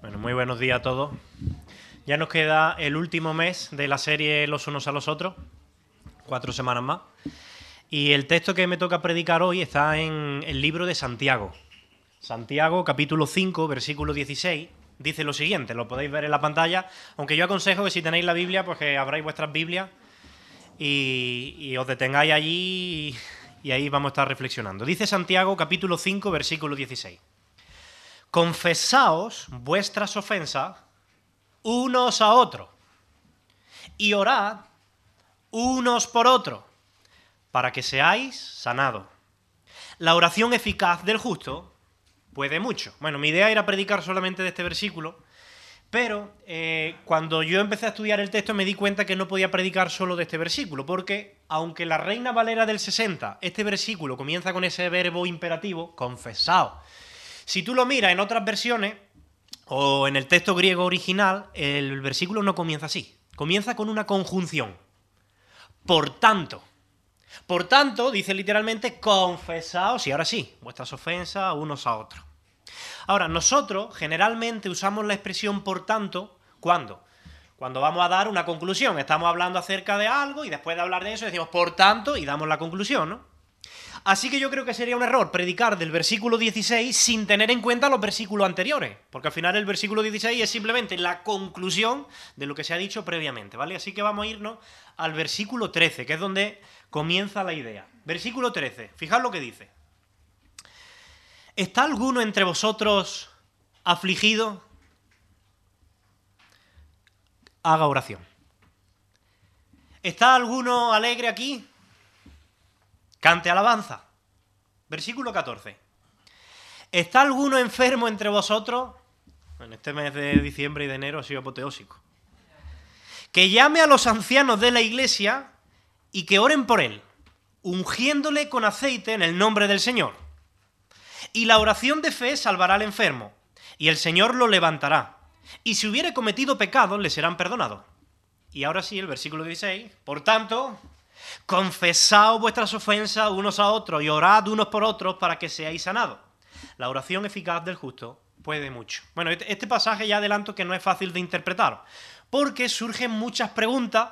Bueno, muy buenos días a todos. Ya nos queda el último mes de la serie Los unos a los otros, cuatro semanas más. Y el texto que me toca predicar hoy está en el libro de Santiago. Santiago, capítulo 5, versículo 16, dice lo siguiente, lo podéis ver en la pantalla, aunque yo aconsejo que si tenéis la Biblia, pues que abráis vuestras Biblias y, os detengáis allí y, y ahí vamos a estar reflexionando. Dice Santiago, capítulo 5, versículo 16. Confesaos vuestras ofensas unos a otros y orad unos por otros para que seáis sanados. La oración eficaz del justo puede mucho. Bueno, mi idea era predicar solamente de este versículo, pero eh, cuando yo empecé a estudiar el texto me di cuenta que no podía predicar solo de este versículo, porque aunque la Reina Valera del 60, este versículo comienza con ese verbo imperativo, confesaos. Si tú lo miras en otras versiones, o en el texto griego original, el versículo no comienza así. Comienza con una conjunción. Por tanto. Por tanto, dice literalmente, confesaos, y ahora sí, vuestras ofensas unos a otros. Ahora, nosotros generalmente usamos la expresión por tanto, ¿cuándo? Cuando vamos a dar una conclusión. Estamos hablando acerca de algo y después de hablar de eso decimos por tanto y damos la conclusión, ¿no? Así que yo creo que sería un error predicar del versículo 16 sin tener en cuenta los versículos anteriores, porque al final el versículo 16 es simplemente la conclusión de lo que se ha dicho previamente, ¿vale? Así que vamos a irnos al versículo 13, que es donde comienza la idea. Versículo 13, fijad lo que dice. ¿Está alguno entre vosotros afligido? Haga oración. ¿Está alguno alegre aquí? Cante alabanza. Versículo 14. ¿Está alguno enfermo entre vosotros? En este mes de diciembre y de enero ha sido apoteósico. Que llame a los ancianos de la iglesia y que oren por él, ungiéndole con aceite en el nombre del Señor. Y la oración de fe salvará al enfermo, y el Señor lo levantará. Y si hubiere cometido pecado, le serán perdonados. Y ahora sí, el versículo 16. Por tanto, Confesaos vuestras ofensas unos a otros y orad unos por otros para que seáis sanados. La oración eficaz del justo puede mucho. Bueno, este, este pasaje ya adelanto que no es fácil de interpretar, porque surgen muchas preguntas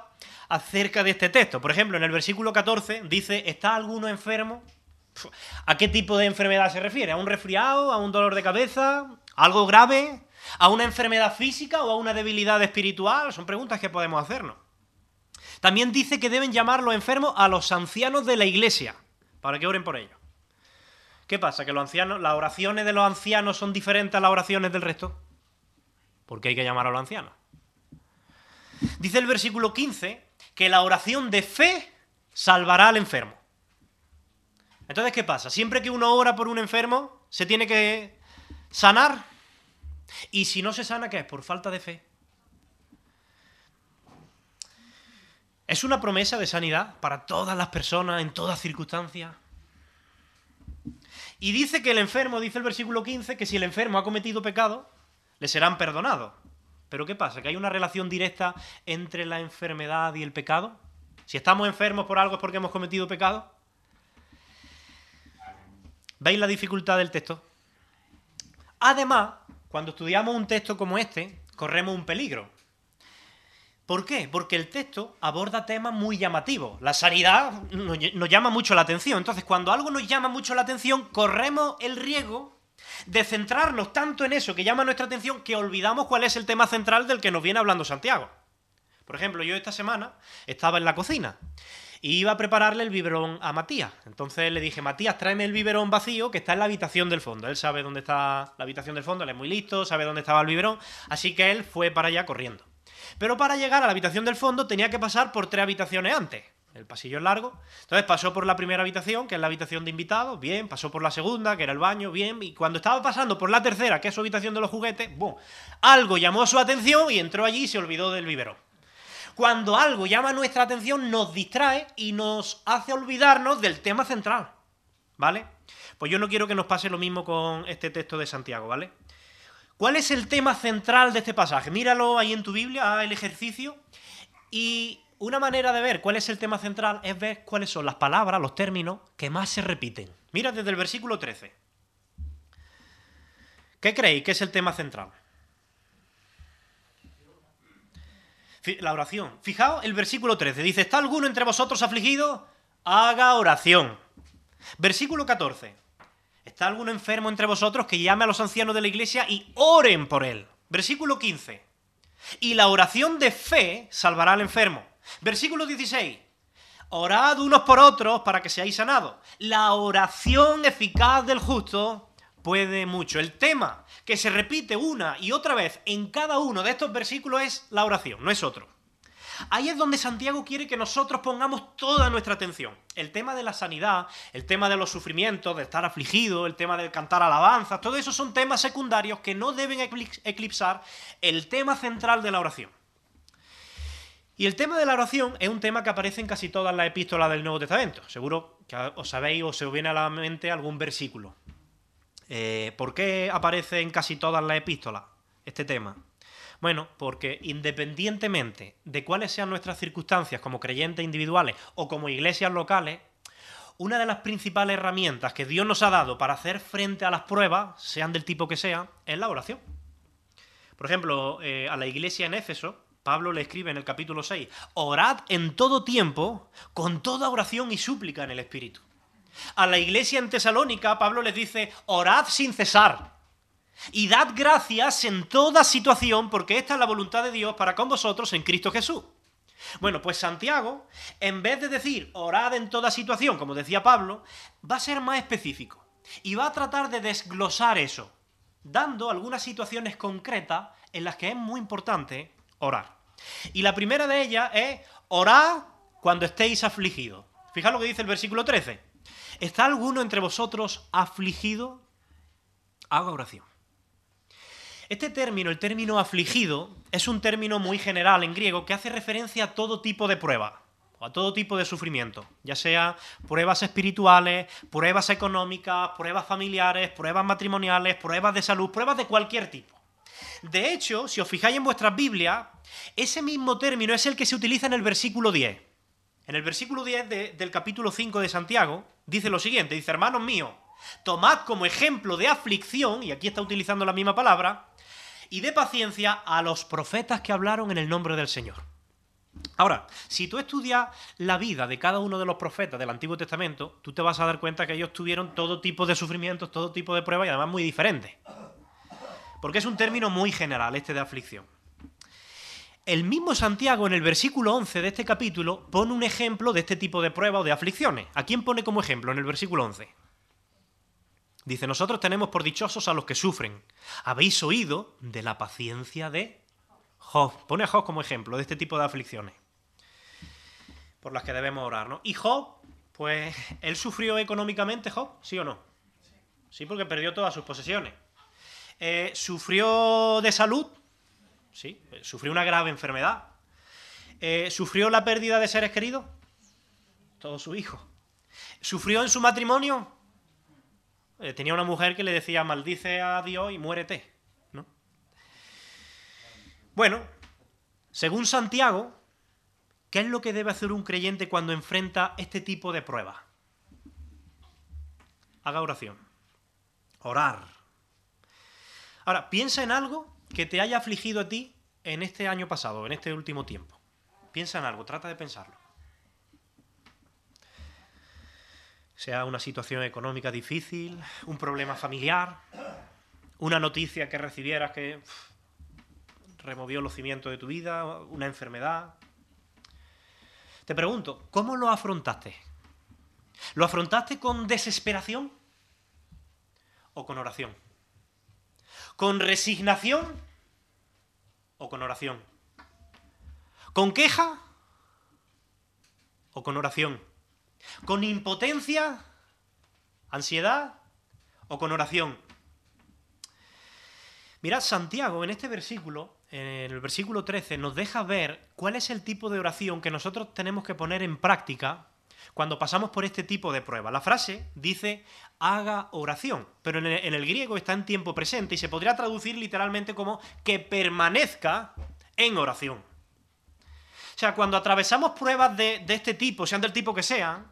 acerca de este texto. Por ejemplo, en el versículo 14 dice, ¿está alguno enfermo? ¿A qué tipo de enfermedad se refiere? ¿A un resfriado? ¿A un dolor de cabeza? ¿Algo grave? ¿A una enfermedad física o a una debilidad espiritual? Son preguntas que podemos hacernos. También dice que deben llamar los enfermos a los ancianos de la iglesia, para que oren por ellos. ¿Qué pasa? ¿Que los ancianos, las oraciones de los ancianos son diferentes a las oraciones del resto? Porque hay que llamar a los ancianos. Dice el versículo 15 que la oración de fe salvará al enfermo. Entonces, ¿qué pasa? Siempre que uno ora por un enfermo, se tiene que sanar. Y si no se sana, ¿qué es? Por falta de fe. ¿Es una promesa de sanidad para todas las personas en todas circunstancias? Y dice que el enfermo, dice el versículo 15, que si el enfermo ha cometido pecado, le serán perdonados. Pero ¿qué pasa? ¿Que hay una relación directa entre la enfermedad y el pecado? Si estamos enfermos por algo es porque hemos cometido pecado. ¿Veis la dificultad del texto? Además, cuando estudiamos un texto como este, corremos un peligro. ¿Por qué? Porque el texto aborda temas muy llamativos. La sanidad nos, llama mucho la atención. Entonces, cuando algo nos llama mucho la atención, corremos el riesgo de centrarnos tanto en eso que llama nuestra atención que olvidamos cuál es el tema central del que nos viene hablando Santiago. Por ejemplo, yo esta semana estaba en la cocina y iba a prepararle el biberón a Matías. Entonces le dije, Matías, tráeme el biberón vacío que está en la habitación del fondo. Él sabe dónde está la habitación del fondo, él es muy listo, sabe dónde estaba el biberón, así que él fue para allá corriendo. Pero para llegar a la habitación del fondo tenía que pasar por tres habitaciones antes. El pasillo es largo. Entonces pasó por la primera habitación, que es la habitación de invitados, bien. Pasó por la segunda, que era el baño, bien. Y cuando estaba pasando por la tercera, que es su habitación de los juguetes, ¡bum! Algo llamó su atención y entró allí y se olvidó del biberón. Cuando algo llama nuestra atención, nos distrae y nos hace olvidarnos del tema central. ¿Vale? Pues yo no quiero que nos pase lo mismo con este texto de Santiago, ¿vale? ¿Cuál es el tema central de este pasaje? Míralo ahí en tu Biblia, haz el ejercicio. Y una manera de ver cuál es el tema central es ver cuáles son las palabras, los términos que más se repiten. Mira desde el versículo 13. ¿Qué creéis que es el tema central? La oración. Fijaos el versículo 13. Dice, ¿está alguno entre vosotros afligido? Haga oración. Versículo 14. ¿Está alguno enfermo entre vosotros que llame a los ancianos de la iglesia y oren por él? Versículo 15. Y la oración de fe salvará al enfermo. Versículo 16. Orad unos por otros para que seáis sanados. La oración eficaz del justo puede mucho. El tema que se repite una y otra vez en cada uno de estos versículos es la oración, no es otro. Ahí es donde Santiago quiere que nosotros pongamos toda nuestra atención. El tema de la sanidad, el tema de los sufrimientos, de estar afligido, el tema de cantar alabanzas, todo eso son temas secundarios que no deben eclipsar el tema central de la oración. Y el tema de la oración es un tema que aparece en casi todas las epístolas del Nuevo Testamento. Seguro que os sabéis o se os viene a la mente algún versículo. Eh, ¿Por qué aparece en casi todas las epístolas este tema? Bueno, porque independientemente de cuáles sean nuestras circunstancias como creyentes individuales o como iglesias locales, una de las principales herramientas que Dios nos ha dado para hacer frente a las pruebas, sean del tipo que sean, es la oración. Por ejemplo, eh, a la iglesia en Éfeso, Pablo le escribe en el capítulo 6, orad en todo tiempo, con toda oración y súplica en el Espíritu. A la iglesia en Tesalónica, Pablo les dice, orad sin cesar. Y dad gracias en toda situación, porque esta es la voluntad de Dios para con vosotros en Cristo Jesús. Bueno, pues Santiago, en vez de decir orad en toda situación, como decía Pablo, va a ser más específico. Y va a tratar de desglosar eso, dando algunas situaciones concretas en las que es muy importante orar. Y la primera de ellas es orad cuando estéis afligidos. Fijaos lo que dice el versículo 13. ¿Está alguno entre vosotros afligido? Haga oración. Este término, el término afligido, es un término muy general en griego que hace referencia a todo tipo de prueba o a todo tipo de sufrimiento, ya sea pruebas espirituales, pruebas económicas, pruebas familiares, pruebas matrimoniales, pruebas de salud, pruebas de cualquier tipo. De hecho, si os fijáis en vuestras Biblias, ese mismo término es el que se utiliza en el versículo 10. En el versículo 10 del capítulo 5 de Santiago dice lo siguiente, dice, hermanos míos, tomad como ejemplo de aflicción, y aquí está utilizando la misma palabra, y de paciencia a los profetas que hablaron en el nombre del Señor. Ahora, si tú estudias la vida de cada uno de los profetas del Antiguo Testamento, tú te vas a dar cuenta que ellos tuvieron todo tipo de sufrimientos, todo tipo de pruebas y además muy diferentes. Porque es un término muy general este de aflicción. El mismo Santiago en el versículo 11 de este capítulo pone un ejemplo de este tipo de pruebas o de aflicciones. ¿A quién pone como ejemplo en el versículo 11? Dice, nosotros tenemos por dichosos a los que sufren. Habéis oído de la paciencia de Job. Pone a Job como ejemplo de este tipo de aflicciones por las que debemos orar, ¿no? Y Job, pues, ¿él sufrió económicamente, Job? ¿Sí o no? Sí, porque perdió todas sus posesiones. Eh, ¿Sufrió de salud? Sí, sufrió una grave enfermedad. Eh, ¿Sufrió la pérdida de seres queridos? Todo su hijo. ¿Sufrió en su matrimonio? Eh, tenía una mujer que le decía, maldice a Dios y muérete. ¿no? Bueno, según Santiago, ¿qué es lo que debe hacer un creyente cuando enfrenta este tipo de pruebas? Haga oración. Orar. Ahora, piensa en algo que te haya afligido a ti en este año pasado, en este último tiempo. Piensa en algo, trata de pensarlo. Sea una situación económica difícil, un problema familiar, una noticia que recibieras que removió los cimientos de tu vida, una enfermedad. Te pregunto, ¿cómo lo afrontaste? ¿Lo afrontaste con desesperación o con oración? ¿Con resignación o con oración? ¿Con queja o con oración? ¿Con impotencia, ansiedad o con oración? Mirad, Santiago en este versículo, en el versículo 13, nos deja ver cuál es el tipo de oración que nosotros tenemos que poner en práctica cuando pasamos por este tipo de prueba. La frase dice haga oración, pero en el, griego está en tiempo presente y se podría traducir literalmente como que permanezca en oración. O sea, cuando atravesamos pruebas de, de este tipo, sean del tipo que sean,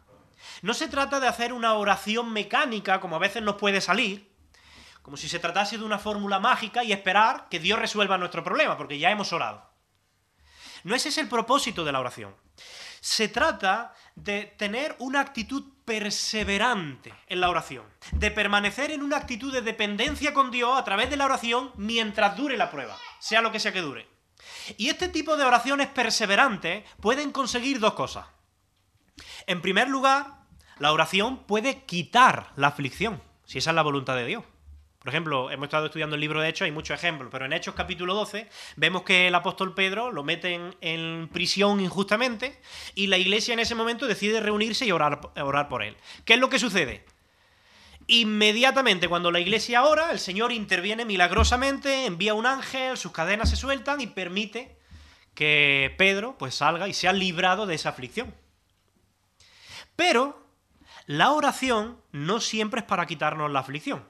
no se trata de hacer una oración mecánica, como a veces nos puede salir, como si se tratase de una fórmula mágica y esperar que Dios resuelva nuestro problema, porque ya hemos orado. No ese es el propósito de la oración. Se trata de tener una actitud perseverante en la oración, de permanecer en una actitud de dependencia con Dios a través de la oración mientras dure la prueba, sea lo que sea que dure. Y este tipo de oraciones perseverantes pueden conseguir dos cosas. En primer lugar, la oración puede quitar la aflicción, si esa es la voluntad de Dios. Por ejemplo, hemos estado estudiando el libro de Hechos, hay muchos ejemplos, pero en Hechos capítulo 12 vemos que el apóstol Pedro lo meten en prisión injustamente y la iglesia en ese momento decide reunirse y orar, orar por él. ¿Qué es lo que sucede? Inmediatamente cuando la iglesia ora, el Señor interviene milagrosamente, envía un ángel, sus cadenas se sueltan y permite que Pedro pues salga y sea librado de esa aflicción. Pero la oración no siempre es para quitarnos la aflicción.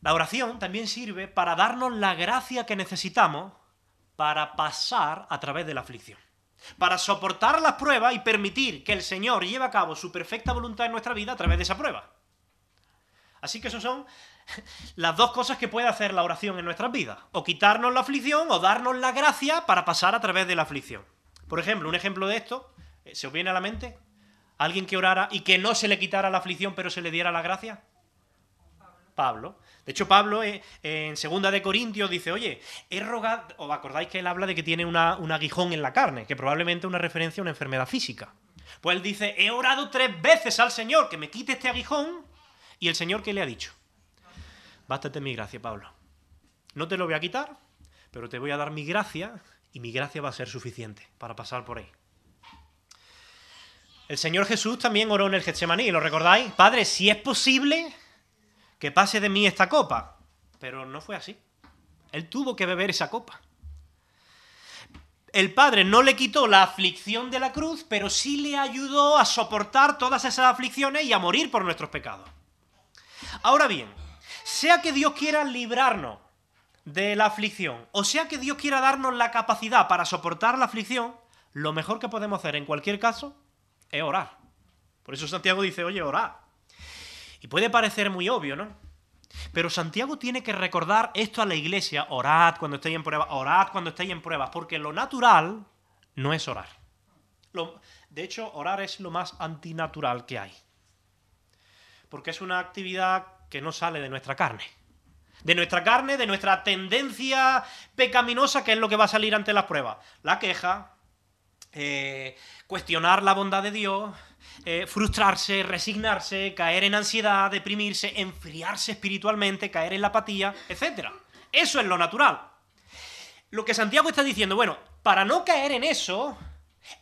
La oración también sirve para darnos la gracia que necesitamos para pasar a través de la aflicción. Para soportar las pruebas y permitir que el Señor lleve a cabo su perfecta voluntad en nuestra vida a través de esa prueba. Así que eso son las dos cosas que puede hacer la oración en nuestras vidas. O quitarnos la aflicción o darnos la gracia para pasar a través de la aflicción. Por ejemplo, un ejemplo de esto, ¿se os viene a la mente? ¿Alguien que orara y que no se le quitara la aflicción pero se le diera la gracia? Pablo. De hecho, Pablo eh, en segunda de Corintios dice, oye, he rogado, os acordáis que él habla de que tiene un aguijón en la carne, que probablemente una referencia a una enfermedad física. Pues él dice, he orado tres veces al Señor que me quite este aguijón, y el Señor ¿qué le ha dicho? Bástate mi gracia, Pablo. No te lo voy a quitar, pero te voy a dar mi gracia, y mi gracia va a ser suficiente para pasar por ahí. El Señor Jesús también oró en el Getsemaní, ¿lo recordáis? Padre, si es posible, que pase de mí esta copa. Pero no fue así. Él tuvo que beber esa copa. El Padre no le quitó la aflicción de la cruz, pero sí le ayudó a soportar todas esas aflicciones y a morir por nuestros pecados. Ahora bien, sea que Dios quiera librarnos de la aflicción, o sea que Dios quiera darnos la capacidad para soportar la aflicción, lo mejor que podemos hacer en cualquier caso es orar. Por eso Santiago dice, oye, orar. Y puede parecer muy obvio, ¿no? Pero Santiago tiene que recordar esto a la iglesia, orad cuando estéis en pruebas, orad cuando estéis en pruebas, porque lo natural no es orar. de hecho, orar es lo más antinatural que hay. Porque es una actividad que no sale de nuestra carne. De nuestra carne, de nuestra tendencia pecaminosa, que es lo que va a salir ante las pruebas. La queja, eh, cuestionar la bondad de Dios, eh, frustrarse, resignarse, caer en ansiedad, deprimirse, enfriarse espiritualmente, caer en la apatía, etc. Eso es lo natural. Lo que Santiago está diciendo, bueno, para no caer en eso,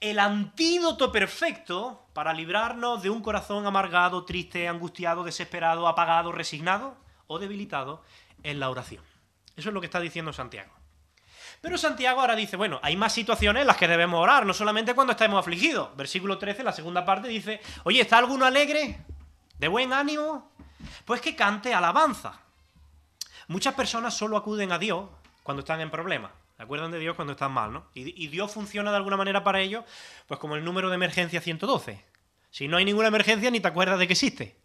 el antídoto perfecto para librarnos de un corazón amargado, triste, angustiado, desesperado, apagado, resignado o debilitado es la oración. Eso es lo que está diciendo Santiago. Pero Santiago ahora dice, bueno, hay más situaciones en las que debemos orar, no solamente cuando estemos afligidos. Versículo 13, la segunda parte dice, oye, ¿está alguno alegre? ¿De buen ánimo? Pues que cante alabanza. Muchas personas solo acuden a Dios cuando están en problemas. ¿Se acuerdan de Dios cuando están mal, no? Y, y Dios funciona de alguna manera para ellos, pues como el número de emergencia 112. Si no hay ninguna emergencia, ni te acuerdas de que existe.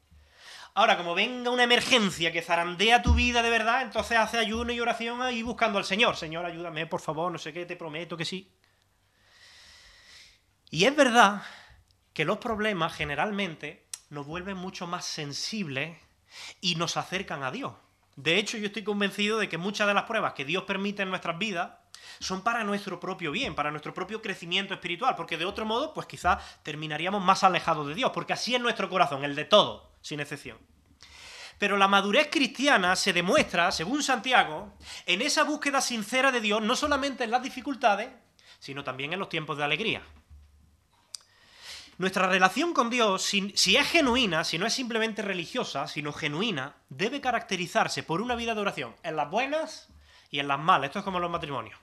Ahora, como venga una emergencia que zarandea tu vida de verdad, entonces hace ayuno y oración ahí buscando al Señor. Señor, ayúdame, por favor, no sé qué, te prometo que sí. Y es verdad que los problemas generalmente nos vuelven mucho más sensibles y nos acercan a Dios. De hecho, yo estoy convencido de que muchas de las pruebas que Dios permite en nuestras vidas son para nuestro propio bien, para nuestro propio crecimiento espiritual, porque de otro modo, pues quizás terminaríamos más alejados de Dios, porque así es nuestro corazón, el de todo, sin excepción. Pero la madurez cristiana se demuestra, según Santiago, en esa búsqueda sincera de Dios, no solamente en las dificultades, sino también en los tiempos de alegría. Nuestra relación con Dios, si, es genuina, si no es simplemente religiosa, sino genuina, debe caracterizarse por una vida de oración en las buenas y en las malas. Esto es como los matrimonios.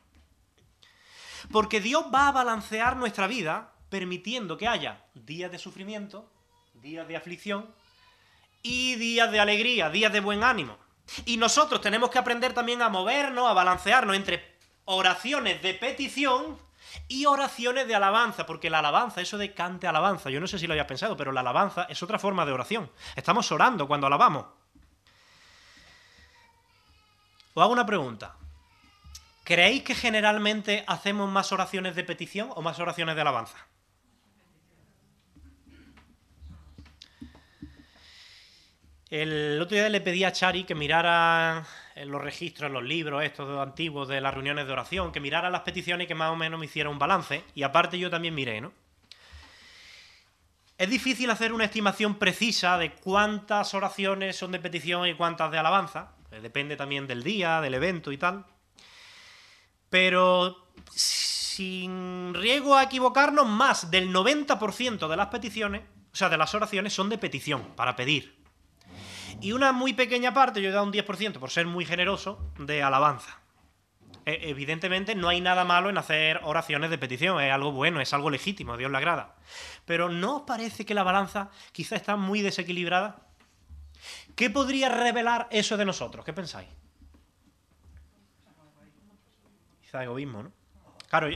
Porque Dios va a balancear nuestra vida permitiendo que haya días de sufrimiento, días de aflicción y días de alegría, días de buen ánimo. Y nosotros tenemos que aprender también a movernos, a balancearnos entre oraciones de petición y oraciones de alabanza, porque la alabanza, eso de cante alabanza, yo no sé si lo hayas pensado, pero la alabanza es otra forma de oración. Estamos orando cuando alabamos. Os hago una pregunta. ¿creéis que generalmente hacemos más oraciones de petición o más oraciones de alabanza? El otro día le pedí a Chari que mirara los registros, los libros estos antiguos de las reuniones de oración, que mirara las peticiones y que más o menos me hiciera un balance. Y aparte yo también miré, ¿no? Es difícil hacer una estimación precisa de cuántas oraciones son de petición y cuántas de alabanza. Depende también del día, del evento y tal. Pero sin riesgo a equivocarnos, más del 90% de las peticiones, o sea, de las oraciones, son de petición, para pedir. Y una muy pequeña parte, yo he dado un 10% por ser muy generoso, de alabanza. E, evidentemente no hay nada malo en hacer oraciones de petición, es algo bueno, es algo legítimo, a Dios le agrada. Pero ¿no os parece que la balanza quizá está muy desequilibrada? ¿Qué podría revelar eso de nosotros? ¿Qué pensáis? Quizá egoísmo, ¿no? Claro,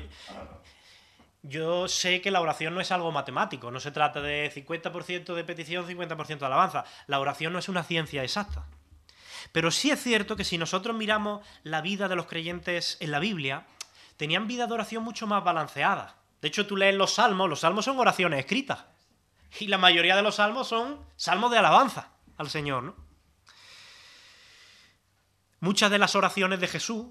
yo sé que la oración no es algo matemático, no se trata de 50% de petición, 50% de alabanza. La oración no es una ciencia exacta. Pero sí es cierto que si nosotros miramos la vida de los creyentes en la Biblia, tenían vida de oración mucho más balanceada. De hecho, tú lees los salmos, los salmos son oraciones escritas. Y la mayoría de los salmos son salmos de alabanza al Señor, ¿no? Muchas de las oraciones de Jesús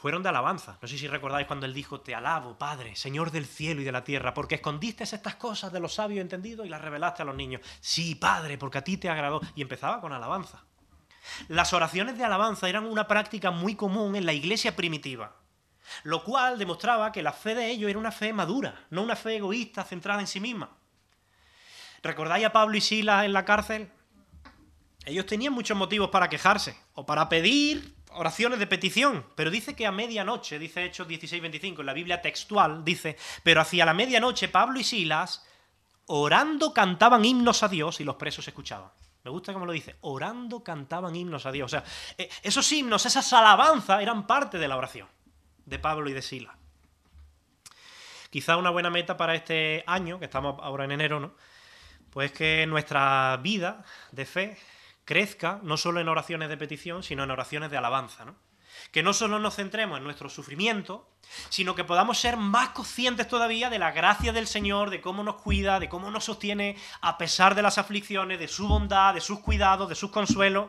fueron de alabanza. No sé si recordáis cuando él dijo, te alabo, Padre, Señor del cielo y de la tierra, porque escondiste estas cosas de los sabios entendidos y las revelaste a los niños. Sí, Padre, porque a ti te agradó. Y empezaba con alabanza. Las oraciones de alabanza eran una práctica muy común en la iglesia primitiva, lo cual demostraba que la fe de ellos era una fe madura, no una fe egoísta centrada en sí misma. ¿Recordáis a Pablo y Silas en la cárcel? Ellos tenían muchos motivos para quejarse o para pedir oraciones de petición, pero dice que a medianoche, dice Hechos 16:25, en la Biblia textual, dice, pero hacia la medianoche Pablo y Silas, orando, cantaban himnos a Dios y los presos escuchaban. Me gusta cómo lo dice, orando cantaban himnos a Dios. O sea, eh, esos himnos, esas alabanzas eran parte de la oración de Pablo y de Silas. Quizá una buena meta para este año, que estamos ahora en enero, ¿no? Pues que nuestra vida de fe crezca no solo en oraciones de petición, sino en oraciones de alabanza. ¿no? Que no solo nos centremos en nuestro sufrimiento, sino que podamos ser más conscientes todavía de la gracia del Señor, de cómo nos cuida, de cómo nos sostiene a pesar de las aflicciones, de su bondad, de sus cuidados, de sus consuelos.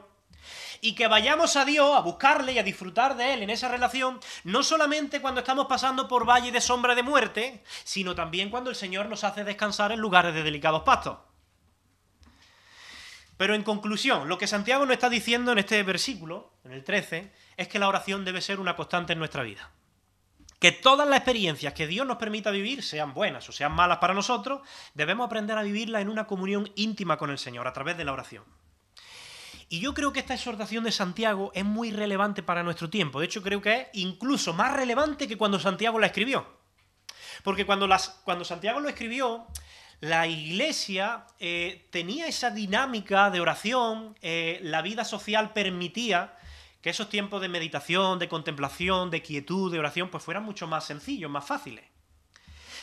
Y que vayamos a Dios a buscarle y a disfrutar de Él en esa relación, no solamente cuando estamos pasando por valle de sombra de muerte, sino también cuando el Señor nos hace descansar en lugares de delicados pastos. Pero en conclusión, lo que Santiago nos está diciendo en este versículo, en el 13, es que la oración debe ser una constante en nuestra vida. Que todas las experiencias que Dios nos permita vivir, sean buenas o sean malas para nosotros, debemos aprender a vivirlas en una comunión íntima con el Señor a través de la oración. Y yo creo que esta exhortación de Santiago es muy relevante para nuestro tiempo. De hecho, creo que es incluso más relevante que cuando Santiago la escribió. Porque cuando, cuando Santiago lo escribió, la iglesia eh, tenía esa dinámica de oración, eh, la vida social permitía que esos tiempos de meditación, de contemplación, de quietud, de oración, pues fueran mucho más sencillos, más fáciles.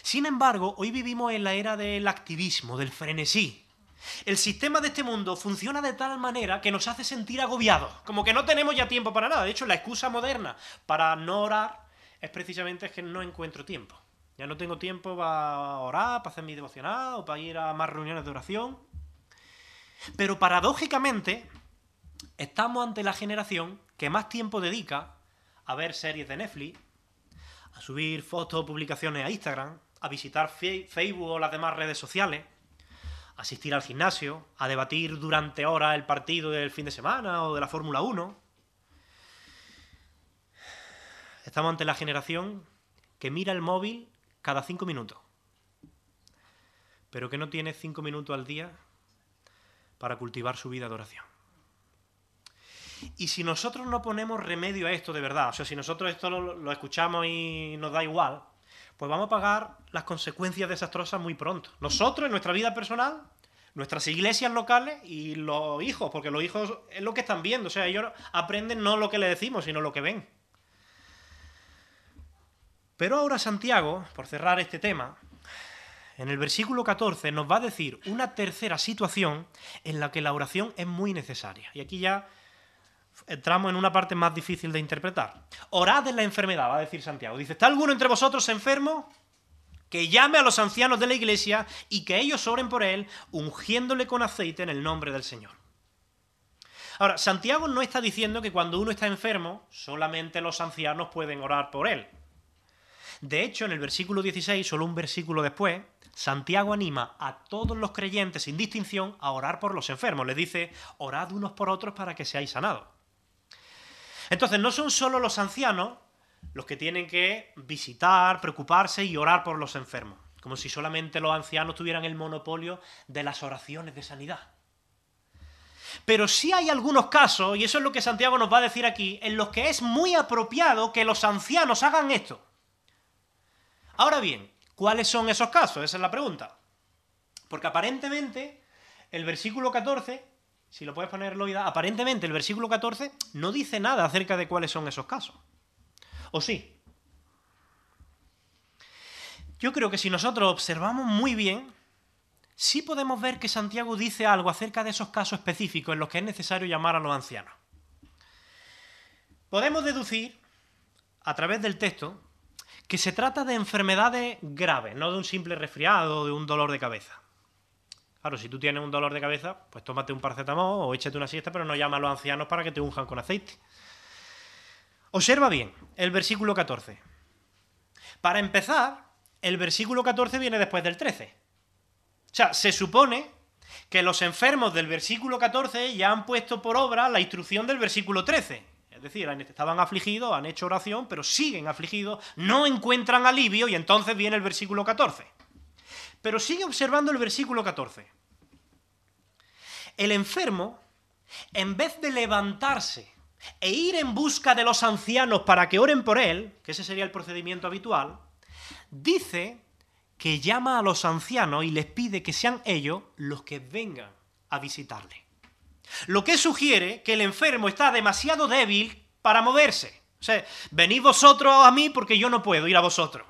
Sin embargo, hoy vivimos en la era del activismo, del frenesí. El sistema de este mundo funciona de tal manera que nos hace sentir agobiados, como que no tenemos ya tiempo para nada. De hecho, la excusa moderna para no orar es precisamente que no encuentro tiempo. Ya no tengo tiempo para orar, para hacer mi devocional o para ir a más reuniones de oración. Pero paradójicamente, estamos ante la generación que más tiempo dedica a ver series de Netflix, a subir fotos o publicaciones a Instagram, a visitar Facebook o las demás redes sociales, a asistir al gimnasio, a debatir durante horas el partido del fin de semana o de la Fórmula 1. Estamos ante la generación que mira el móvil cada cinco minutos, pero que no tiene cinco minutos al día para cultivar su vida de oración. Y si nosotros no ponemos remedio a esto de verdad, o sea, si nosotros esto lo, escuchamos y nos da igual, pues vamos a pagar las consecuencias desastrosas muy pronto. Nosotros en nuestra vida personal, nuestras iglesias locales y los hijos, porque los hijos es lo que están viendo, o sea, ellos aprenden no lo que le decimos, sino lo que ven. Pero ahora Santiago, por cerrar este tema, en el versículo 14 nos va a decir una tercera situación en la que la oración es muy necesaria. Y aquí ya entramos en una parte más difícil de interpretar. Orad en la enfermedad, va a decir Santiago. Dice, ¿está alguno entre vosotros enfermo? Que llame a los ancianos de la iglesia y que ellos oren por él, ungiéndole con aceite en el nombre del Señor. Ahora, Santiago no está diciendo que cuando uno está enfermo, solamente los ancianos pueden orar por él. De hecho, en el versículo 16, solo un versículo después, Santiago anima a todos los creyentes sin distinción a orar por los enfermos. Les dice, orad unos por otros para que seáis sanados. Entonces, no son solo los ancianos los que tienen que visitar, preocuparse y orar por los enfermos, como si solamente los ancianos tuvieran el monopolio de las oraciones de sanidad. Pero sí hay algunos casos, y eso es lo que Santiago nos va a decir aquí, en los que es muy apropiado que los ancianos hagan esto. Ahora bien, ¿cuáles son esos casos? Esa es la pregunta. Porque aparentemente el versículo 14, si lo puedes poner, Loida, aparentemente el versículo 14 no dice nada acerca de cuáles son esos casos. ¿O sí? Yo creo que si nosotros observamos muy bien, sí podemos ver que Santiago dice algo acerca de esos casos específicos en los que es necesario llamar a los ancianos. Podemos deducir, a través del texto, que se trata de enfermedades graves, no de un simple resfriado o de un dolor de cabeza. Claro, si tú tienes un dolor de cabeza, pues tómate un paracetamol o échate una siesta, pero no llama a los ancianos para que te unjan con aceite. Observa bien el versículo 14. Para empezar, el versículo 14 viene después del 13. O sea, se supone que los enfermos del versículo 14 ya han puesto por obra la instrucción del versículo 13. Es decir, estaban afligidos, han hecho oración, pero siguen afligidos, no encuentran alivio y entonces viene el versículo 14. Pero sigue observando el versículo 14. El enfermo, en vez de levantarse e ir en busca de los ancianos para que oren por él, que ese sería el procedimiento habitual, dice que llama a los ancianos y les pide que sean ellos los que vengan a visitarle. Lo que sugiere que el enfermo está demasiado débil para moverse. O sea, venid vosotros a mí porque yo no puedo ir a vosotros.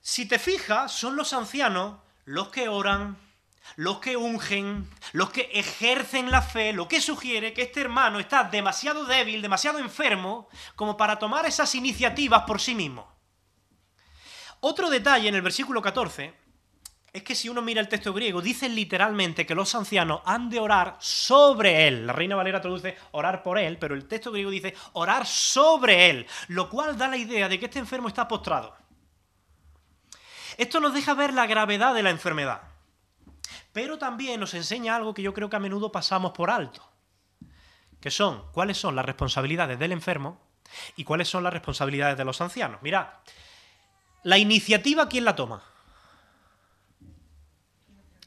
Si te fijas, son los ancianos los que oran, los que ungen, los que ejercen la fe, lo que sugiere que este hermano está demasiado débil, demasiado enfermo, como para tomar esas iniciativas por sí mismo. Otro detalle en el versículo 14 es que si uno mira el texto griego, dice literalmente que los ancianos han de orar sobre él. La Reina Valera traduce orar por él, pero el texto griego dice orar sobre él, lo cual da la idea de que este enfermo está postrado. Esto nos deja ver la gravedad de la enfermedad, pero también nos enseña algo que yo creo que a menudo pasamos por alto, que son cuáles son las responsabilidades del enfermo y cuáles son las responsabilidades de los ancianos. Mira, la iniciativa, ¿quién la toma?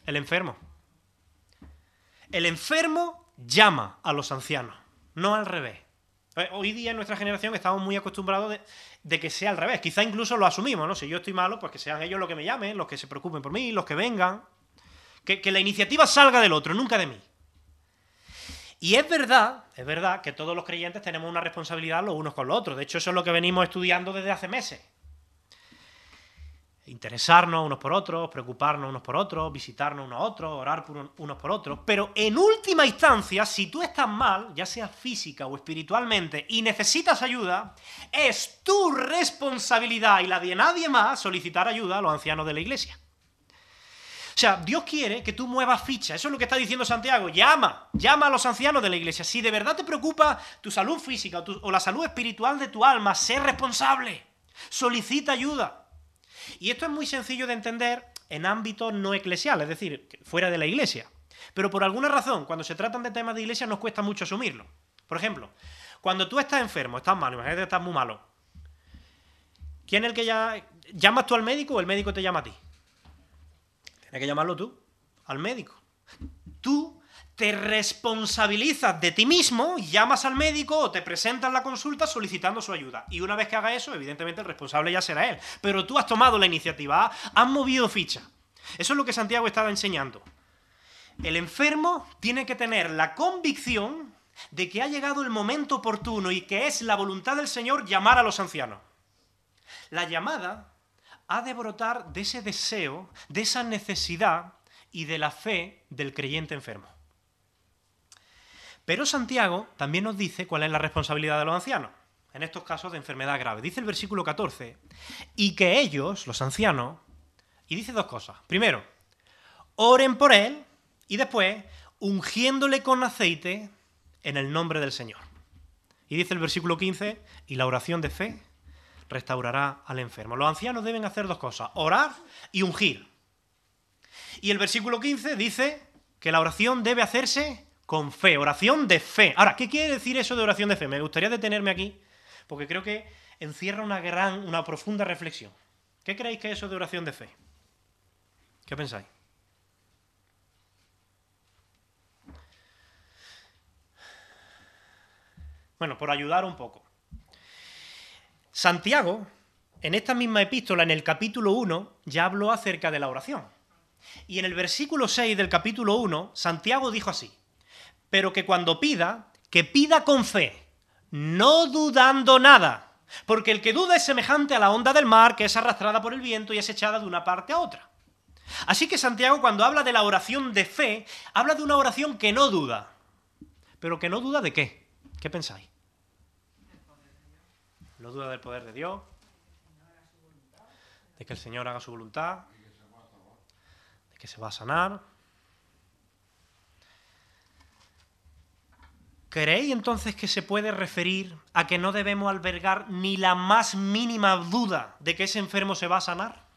El enfermo. El enfermo llama a los ancianos, no al revés. Eh, hoy día en nuestra generación estamos muy acostumbrados de, que sea al revés. Quizá incluso lo asumimos, ¿no? Si yo estoy malo, pues que sean ellos los que me llamen, los que se preocupen por mí, los que vengan. Que, que la iniciativa salga del otro, nunca de mí. Y es verdad, es verdad que todos los creyentes tenemos una responsabilidad los unos con los otros. De hecho, eso es lo que venimos estudiando desde hace meses interesarnos unos por otros, preocuparnos unos por otros, visitarnos unos a otros, orar unos por otros. Pero en última instancia, si tú estás mal, ya sea física o espiritualmente, y necesitas ayuda, es tu responsabilidad y la de nadie más solicitar ayuda a los ancianos de la iglesia. O sea, Dios quiere que tú muevas ficha. Eso es lo que está diciendo Santiago. Llama, llama a los ancianos de la iglesia. Si de verdad te preocupa tu salud física o la salud espiritual de tu alma, sé responsable. Solicita ayuda. Y esto es muy sencillo de entender en ámbitos no eclesiales, es decir, fuera de la iglesia. Pero por alguna razón, cuando se tratan de temas de iglesia, nos cuesta mucho asumirlo. Por ejemplo, cuando tú estás enfermo, estás malo, imagínate que estás muy malo. ¿Quién es el que ya. ¿Llamas tú al médico o el médico te llama a ti? Tienes que llamarlo tú, al médico. Tú te responsabilizas de ti mismo, llamas al médico o te presentas la consulta solicitando su ayuda. Y una vez que haga eso, evidentemente el responsable ya será él. Pero tú has tomado la iniciativa, has movido ficha. Eso es lo que Santiago estaba enseñando. El enfermo tiene que tener la convicción de que ha llegado el momento oportuno y que es la voluntad del Señor llamar a los ancianos. La llamada ha de brotar de ese deseo, de esa necesidad y de la fe del creyente enfermo. Pero Santiago también nos dice cuál es la responsabilidad de los ancianos, en estos casos de enfermedad grave. Dice el versículo 14, y que ellos, los ancianos, y dice dos cosas. Primero, oren por él y después, ungiéndole con aceite en el nombre del Señor. Y dice el versículo 15, y la oración de fe restaurará al enfermo. Los ancianos deben hacer dos cosas, orar y ungir. Y el versículo 15 dice que la oración debe hacerse con fe, oración de fe. Ahora, ¿qué quiere decir eso de oración de fe? Me gustaría detenerme aquí, porque creo que encierra una gran, una profunda reflexión. ¿Qué creéis que es eso de oración de fe? ¿Qué pensáis? Bueno, por ayudar un poco. Santiago, en esta misma epístola, en el capítulo 1, ya habló acerca de la oración. Y en el versículo 6 del capítulo 1, Santiago dijo así, pero que cuando pida, que pida con fe, no dudando nada, porque el que duda es semejante a la onda del mar que es arrastrada por el viento y es echada de una parte a otra. Así que Santiago cuando habla de la oración de fe, habla de una oración que no duda. ¿Pero que no duda de qué? ¿Qué pensáis? No duda del poder de Dios, de que el Señor haga su voluntad, de que se va a sanar. ¿Creéis entonces que se puede referir a que no debemos albergar ni la más mínima duda de que ese enfermo se va a sanar?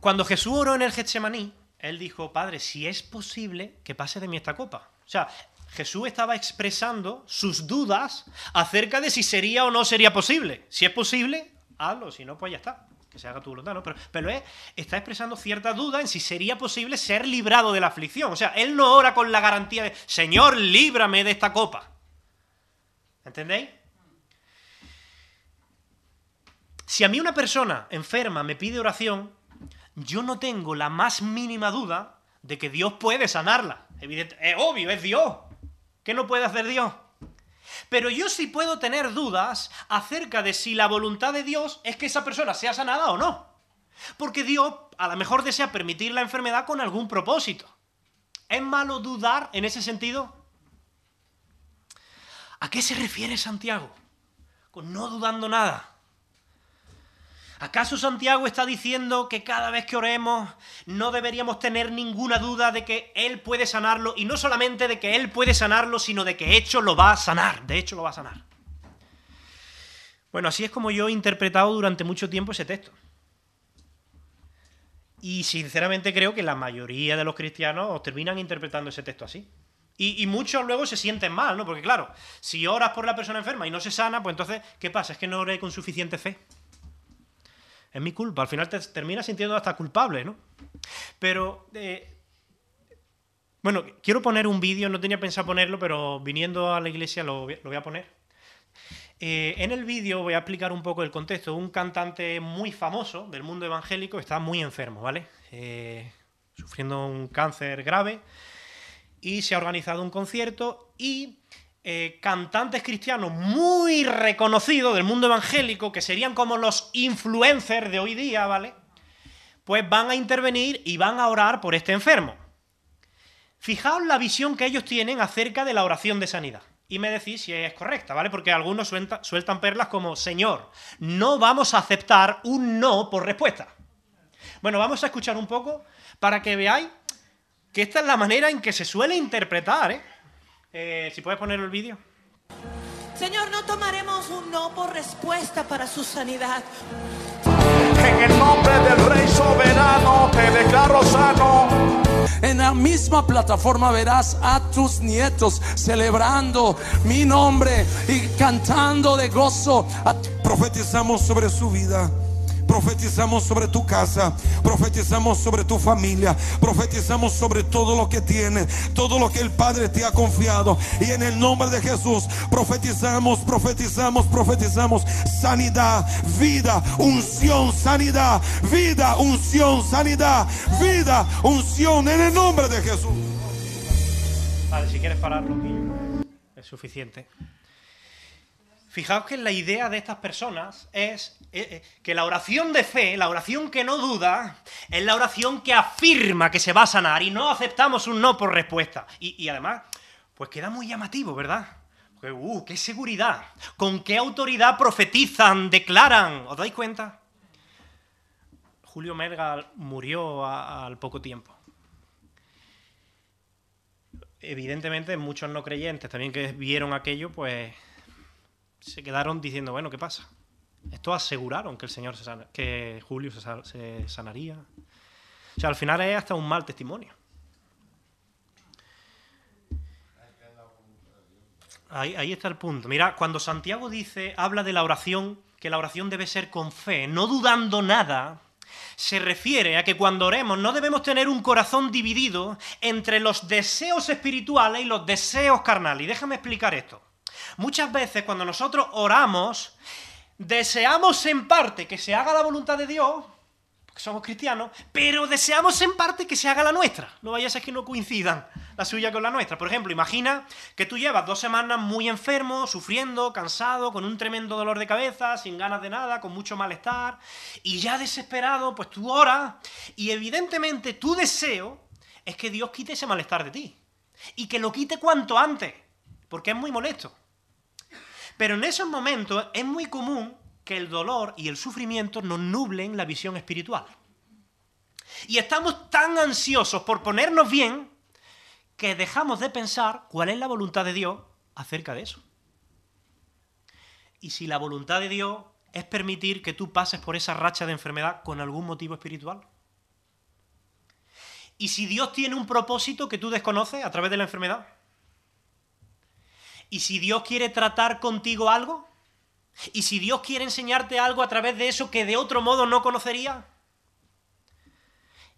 Cuando Jesús oró en el Getsemaní, él dijo, Padre, si es posible, que pase de mí esta copa. O sea, Jesús estaba expresando sus dudas acerca de si sería o no sería posible. Si es posible, hazlo, si no, pues ya está. Que se haga tu voluntad, ¿no? Pero, pero está expresando cierta duda en si sería posible ser librado de la aflicción. O sea, él no ora con la garantía de, Señor, líbrame de esta copa. ¿Entendéis? Si a mí una persona enferma me pide oración, yo no tengo la más mínima duda de que Dios puede sanarla. Evidente, es obvio, es Dios. ¿Qué no puede hacer Dios? Pero yo sí puedo tener dudas acerca de si la voluntad de Dios es que esa persona sea sanada o no. Porque Dios a lo mejor desea permitir la enfermedad con algún propósito. ¿Es malo dudar en ese sentido? ¿A qué se refiere Santiago? Con no dudando nada. ¿Acaso Santiago está diciendo que cada vez que oremos no deberíamos tener ninguna duda de que Él puede sanarlo? Y no solamente de que Él puede sanarlo, sino de que hecho lo va a sanar. De hecho lo va a sanar. Bueno, así es como yo he interpretado durante mucho tiempo ese texto. Y sinceramente creo que la mayoría de los cristianos terminan interpretando ese texto así. Y, y, muchos luego se sienten mal, ¿no? Porque claro, si oras por la persona enferma y no se sana, pues entonces, ¿qué pasa? Es que no oré con suficiente fe es mi culpa. Al final te terminas sintiendo hasta culpable, ¿no? Pero, eh, bueno, quiero poner un vídeo, no tenía pensado ponerlo, pero viniendo a la iglesia lo, voy a poner. Eh, en el vídeo voy a explicar un poco el contexto. Un cantante muy famoso del mundo evangélico está muy enfermo, ¿vale? Eh, sufriendo un cáncer grave y se ha organizado un concierto y eh, cantantes cristianos muy reconocidos del mundo evangélico, que serían como los influencers de hoy día, ¿vale? Pues van a intervenir y van a orar por este enfermo. Fijaos la visión que ellos tienen acerca de la oración de sanidad. Y me decís si es correcta, ¿vale? Porque algunos sueltan perlas como, Señor, no vamos a aceptar un no por respuesta. Bueno, vamos a escuchar un poco para que veáis que esta es la manera en que se suele interpretar, ¿eh? Eh, si puedes poner el vídeo. Señor, no tomaremos un no por respuesta para su sanidad. En el nombre del Rey soberano te declaro sano. En la misma plataforma verás a tus nietos celebrando mi nombre y cantando de gozo. Profetizamos sobre su vida. Profetizamos sobre tu casa, profetizamos sobre tu familia, profetizamos sobre todo lo que tienes, todo lo que el Padre te ha confiado. Y en el nombre de Jesús profetizamos, profetizamos, profetizamos sanidad, vida, unción, sanidad, vida, unción, sanidad, vida, unción en el nombre de Jesús. Vale, si quieres pararlo, es suficiente. Fijaos que la idea de estas personas es eh, eh, que la oración de fe, la oración que no duda, es la oración que afirma que se va a sanar y no aceptamos un no por respuesta. Y, además, pues queda muy llamativo, ¿verdad? Porque, uh, qué seguridad, con qué autoridad profetizan, declaran, ¿os dais cuenta? Julio Merga murió al poco tiempo. Evidentemente, muchos no creyentes también que vieron aquello, pues se quedaron diciendo, bueno, ¿qué pasa? Estos aseguraron que el Señor se sana- que Julio se sanaría. O sea, al final es hasta un mal testimonio. Ahí, ahí está el punto. Mira, cuando Santiago dice, habla de la oración, que la oración debe ser con fe, no dudando nada, se refiere a que cuando oremos no debemos tener un corazón dividido entre los deseos espirituales y los deseos carnales. Y déjame explicar esto. Muchas veces cuando nosotros oramos, deseamos en parte que se haga la voluntad de Dios, porque somos cristianos, pero deseamos en parte que se haga la nuestra. No vaya a ser que no coincidan la suya con la nuestra. Por ejemplo, imagina que tú llevas dos semanas muy enfermo, sufriendo, cansado, con un tremendo dolor de cabeza, sin ganas de nada, con mucho malestar, y ya desesperado, pues tú oras, y evidentemente tu deseo es que Dios quite ese malestar de ti. Y que lo quite cuanto antes, porque es muy molesto. Pero en esos momentos es muy común que el dolor y el sufrimiento nos nublen la visión espiritual. Y estamos tan ansiosos por ponernos bien que dejamos de pensar cuál es la voluntad de Dios acerca de eso. Y si la voluntad de Dios es permitir que tú pases por esa racha de enfermedad con algún motivo espiritual. Y si Dios tiene un propósito que tú desconoces a través de la enfermedad. Y si Dios quiere tratar contigo algo, y si Dios quiere enseñarte algo a través de eso que de otro modo no conocería,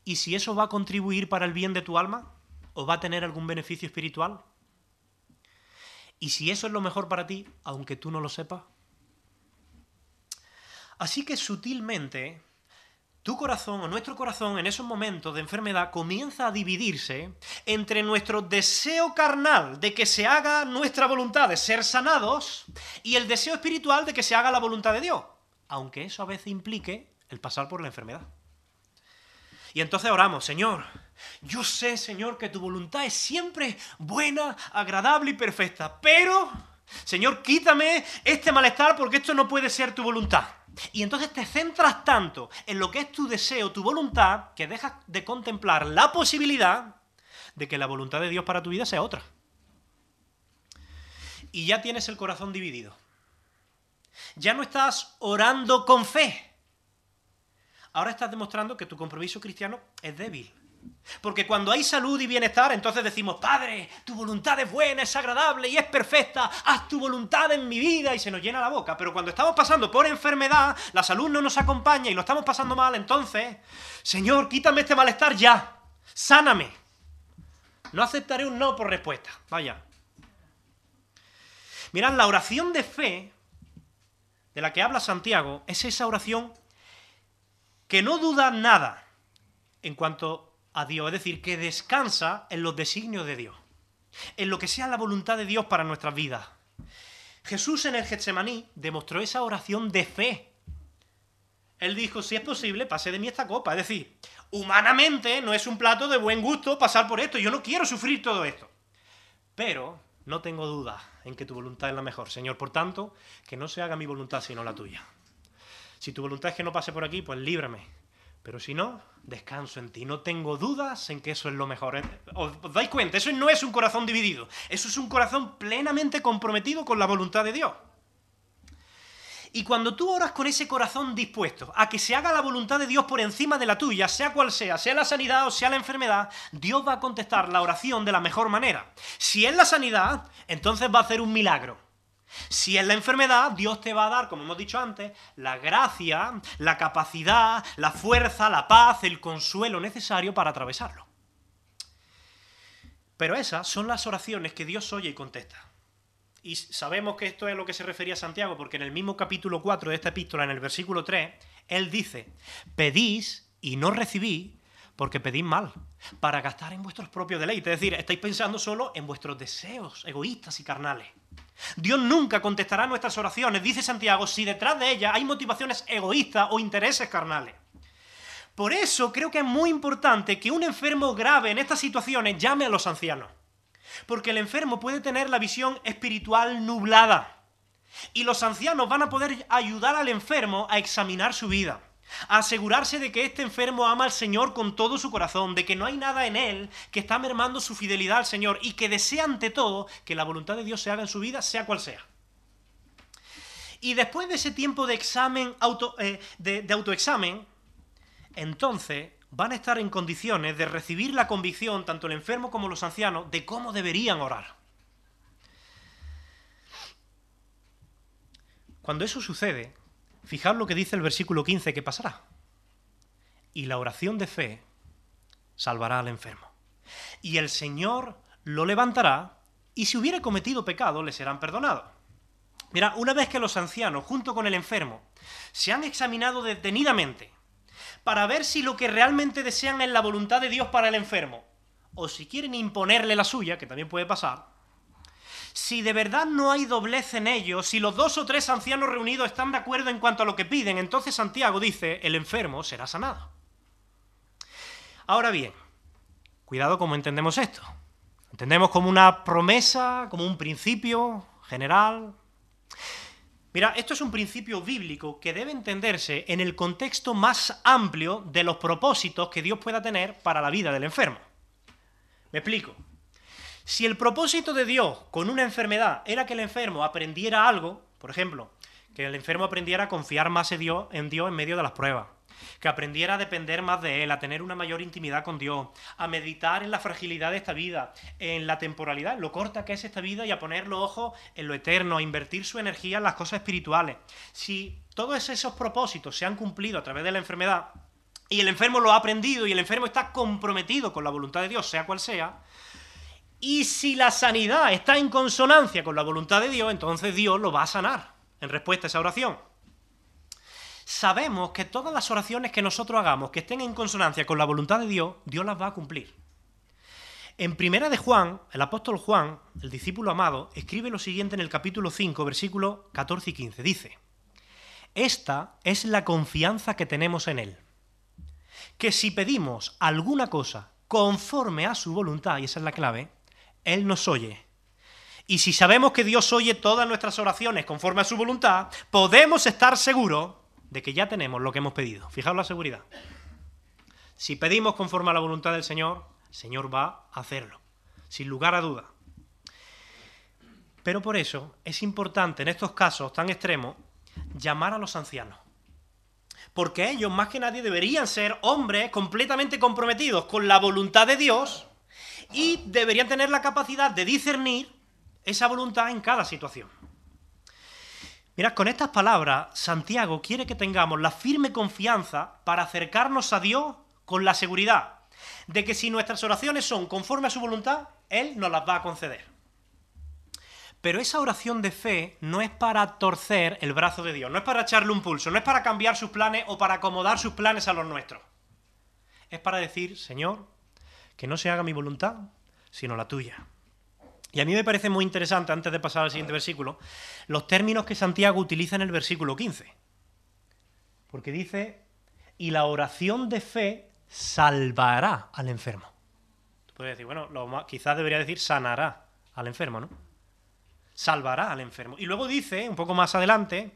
y si eso va a contribuir para el bien de tu alma, o va a tener algún beneficio espiritual, y si eso es lo mejor para ti, aunque tú no lo sepas. Así que sutilmente, tu corazón o nuestro corazón en esos momentos de enfermedad comienza a dividirse entre nuestro deseo carnal de que se haga nuestra voluntad de ser sanados y el deseo espiritual de que se haga la voluntad de Dios, aunque eso a veces implique el pasar por la enfermedad. Y entonces oramos, Señor, yo sé, Señor, que tu voluntad es siempre buena, agradable y perfecta, pero, Señor, quítame este malestar porque esto no puede ser tu voluntad. Y entonces te centras tanto en lo que es tu deseo, tu voluntad, que dejas de contemplar la posibilidad de que la voluntad de Dios para tu vida sea otra. Y ya tienes el corazón dividido. Ya no estás orando con fe. Ahora estás demostrando que tu compromiso cristiano es débil. Porque cuando hay salud y bienestar, entonces decimos, Padre, tu voluntad es buena, es agradable y es perfecta, haz tu voluntad en mi vida y se nos llena la boca. Pero cuando estamos pasando por enfermedad, la salud no nos acompaña y lo estamos pasando mal, entonces, Señor, quítame este malestar ya, sáname. No aceptaré un no por respuesta. Vaya. Mirad, la oración de fe de la que habla Santiago es esa oración que no duda nada en cuanto a Dios, es decir, que descansa en los designios de Dios, en lo que sea la voluntad de Dios para nuestras vidas. Jesús en el Getsemaní demostró esa oración de fe. Él dijo, si es posible, pase de mí esta copa. Es decir, humanamente no es un plato de buen gusto pasar por esto. Yo no quiero sufrir todo esto. Pero no tengo duda en que tu voluntad es la mejor, Señor. Por tanto, que no se haga mi voluntad sino la tuya. Si tu voluntad es que no pase por aquí, pues líbrame. Pero si no, descanso en ti. No tengo dudas en que eso es lo mejor. ¿eh? ¿Os, os dais cuenta? Eso no es un corazón dividido. Eso es un corazón plenamente comprometido con la voluntad de Dios. Y cuando tú oras con ese corazón dispuesto a que se haga la voluntad de Dios por encima de la tuya, sea cual sea, sea la sanidad o sea la enfermedad, Dios va a contestar la oración de la mejor manera. Si es la sanidad, entonces va a hacer un milagro. Si es la enfermedad, Dios te va a dar, como hemos dicho antes, la gracia, la capacidad, la fuerza, la paz, el consuelo necesario para atravesarlo. Pero esas son las oraciones que Dios oye y contesta. Y sabemos que esto es a lo que se refería Santiago, porque en el mismo capítulo 4 de esta epístola, en el versículo 3, él dice, pedís y no recibís porque pedís mal, para gastar en vuestros propios deleites. Es decir, estáis pensando solo en vuestros deseos egoístas y carnales. Dios nunca contestará nuestras oraciones, dice Santiago, si detrás de ellas hay motivaciones egoístas o intereses carnales. Por eso creo que es muy importante que un enfermo grave en estas situaciones llame a los ancianos. Porque el enfermo puede tener la visión espiritual nublada. Y los ancianos van a poder ayudar al enfermo a examinar su vida, asegurarse de que este enfermo ama al Señor con todo su corazón, de que no hay nada en él que está mermando su fidelidad al Señor y que desea ante todo que la voluntad de Dios se haga en su vida, sea cual sea. Y después de ese tiempo de examen, auto, eh, de, de autoexamen, entonces van a estar en condiciones de recibir la convicción, tanto el enfermo como los ancianos, de cómo deberían orar. Cuando eso sucede, fijaos lo que dice el versículo 15 que pasará. Y la oración de fe salvará al enfermo. Y el Señor lo levantará y si hubiere cometido pecado le serán perdonados. Mira, una vez que los ancianos, junto con el enfermo, se han examinado detenidamente para ver si lo que realmente desean es la voluntad de Dios para el enfermo, o si quieren imponerle la suya, que también puede pasar, si de verdad no hay doblez en ellos, si los dos o tres ancianos reunidos están de acuerdo en cuanto a lo que piden, entonces Santiago dice, el enfermo será sanado. Ahora bien, cuidado cómo entendemos esto. Entendemos como una promesa, como un principio general. Mira, esto es un principio bíblico que debe entenderse en el contexto más amplio de los propósitos que Dios pueda tener para la vida del enfermo. Me explico. Si el propósito de Dios con una enfermedad era que el enfermo aprendiera algo, por ejemplo, que el enfermo aprendiera a confiar más en Dios, en Dios en medio de las pruebas, que aprendiera a depender más de Él, a tener una mayor intimidad con Dios, a meditar en la fragilidad de esta vida, en la temporalidad, lo corta que es esta vida y a poner los ojos en lo eterno, a invertir su energía en las cosas espirituales. Si todos esos propósitos se han cumplido a través de la enfermedad y el enfermo lo ha aprendido y el enfermo está comprometido con la voluntad de Dios, sea cual sea, y si la sanidad está en consonancia con la voluntad de Dios, entonces Dios lo va a sanar en respuesta a esa oración. Sabemos que todas las oraciones que nosotros hagamos que estén en consonancia con la voluntad de Dios, Dios las va a cumplir. En primera de Juan, el apóstol Juan, el discípulo amado, escribe lo siguiente en el capítulo 5, versículos 14 y 15. Dice, Esta es la confianza que tenemos en Él, que si pedimos alguna cosa conforme a su voluntad, y esa es la clave, él nos oye. Y si sabemos que Dios oye todas nuestras oraciones conforme a su voluntad, podemos estar seguros de que ya tenemos lo que hemos pedido. Fijaos la seguridad. Si pedimos conforme a la voluntad del Señor, el Señor va a hacerlo, sin lugar a duda. Pero por eso es importante en estos casos tan extremos llamar a los ancianos. Porque ellos más que nadie deberían ser hombres completamente comprometidos con la voluntad de Dios y deberían tener la capacidad de discernir esa voluntad en cada situación. Mirad, con estas palabras, Santiago quiere que tengamos la firme confianza para acercarnos a Dios con la seguridad de que si nuestras oraciones son conforme a su voluntad, Él nos las va a conceder. Pero esa oración de fe no es para torcer el brazo de Dios, no es para echarle un pulso, no es para cambiar sus planes o para acomodar sus planes a los nuestros. Es para decir, Señor, que no se haga mi voluntad, sino la tuya. Y a mí me parece muy interesante, antes de pasar al siguiente versículo, los términos que Santiago utiliza en el versículo 15. Porque dice, y la oración de fe salvará al enfermo. Tú puedes decir, bueno, quizás debería decir sanará al enfermo, ¿no? Salvará al enfermo. Y luego dice, un poco más adelante,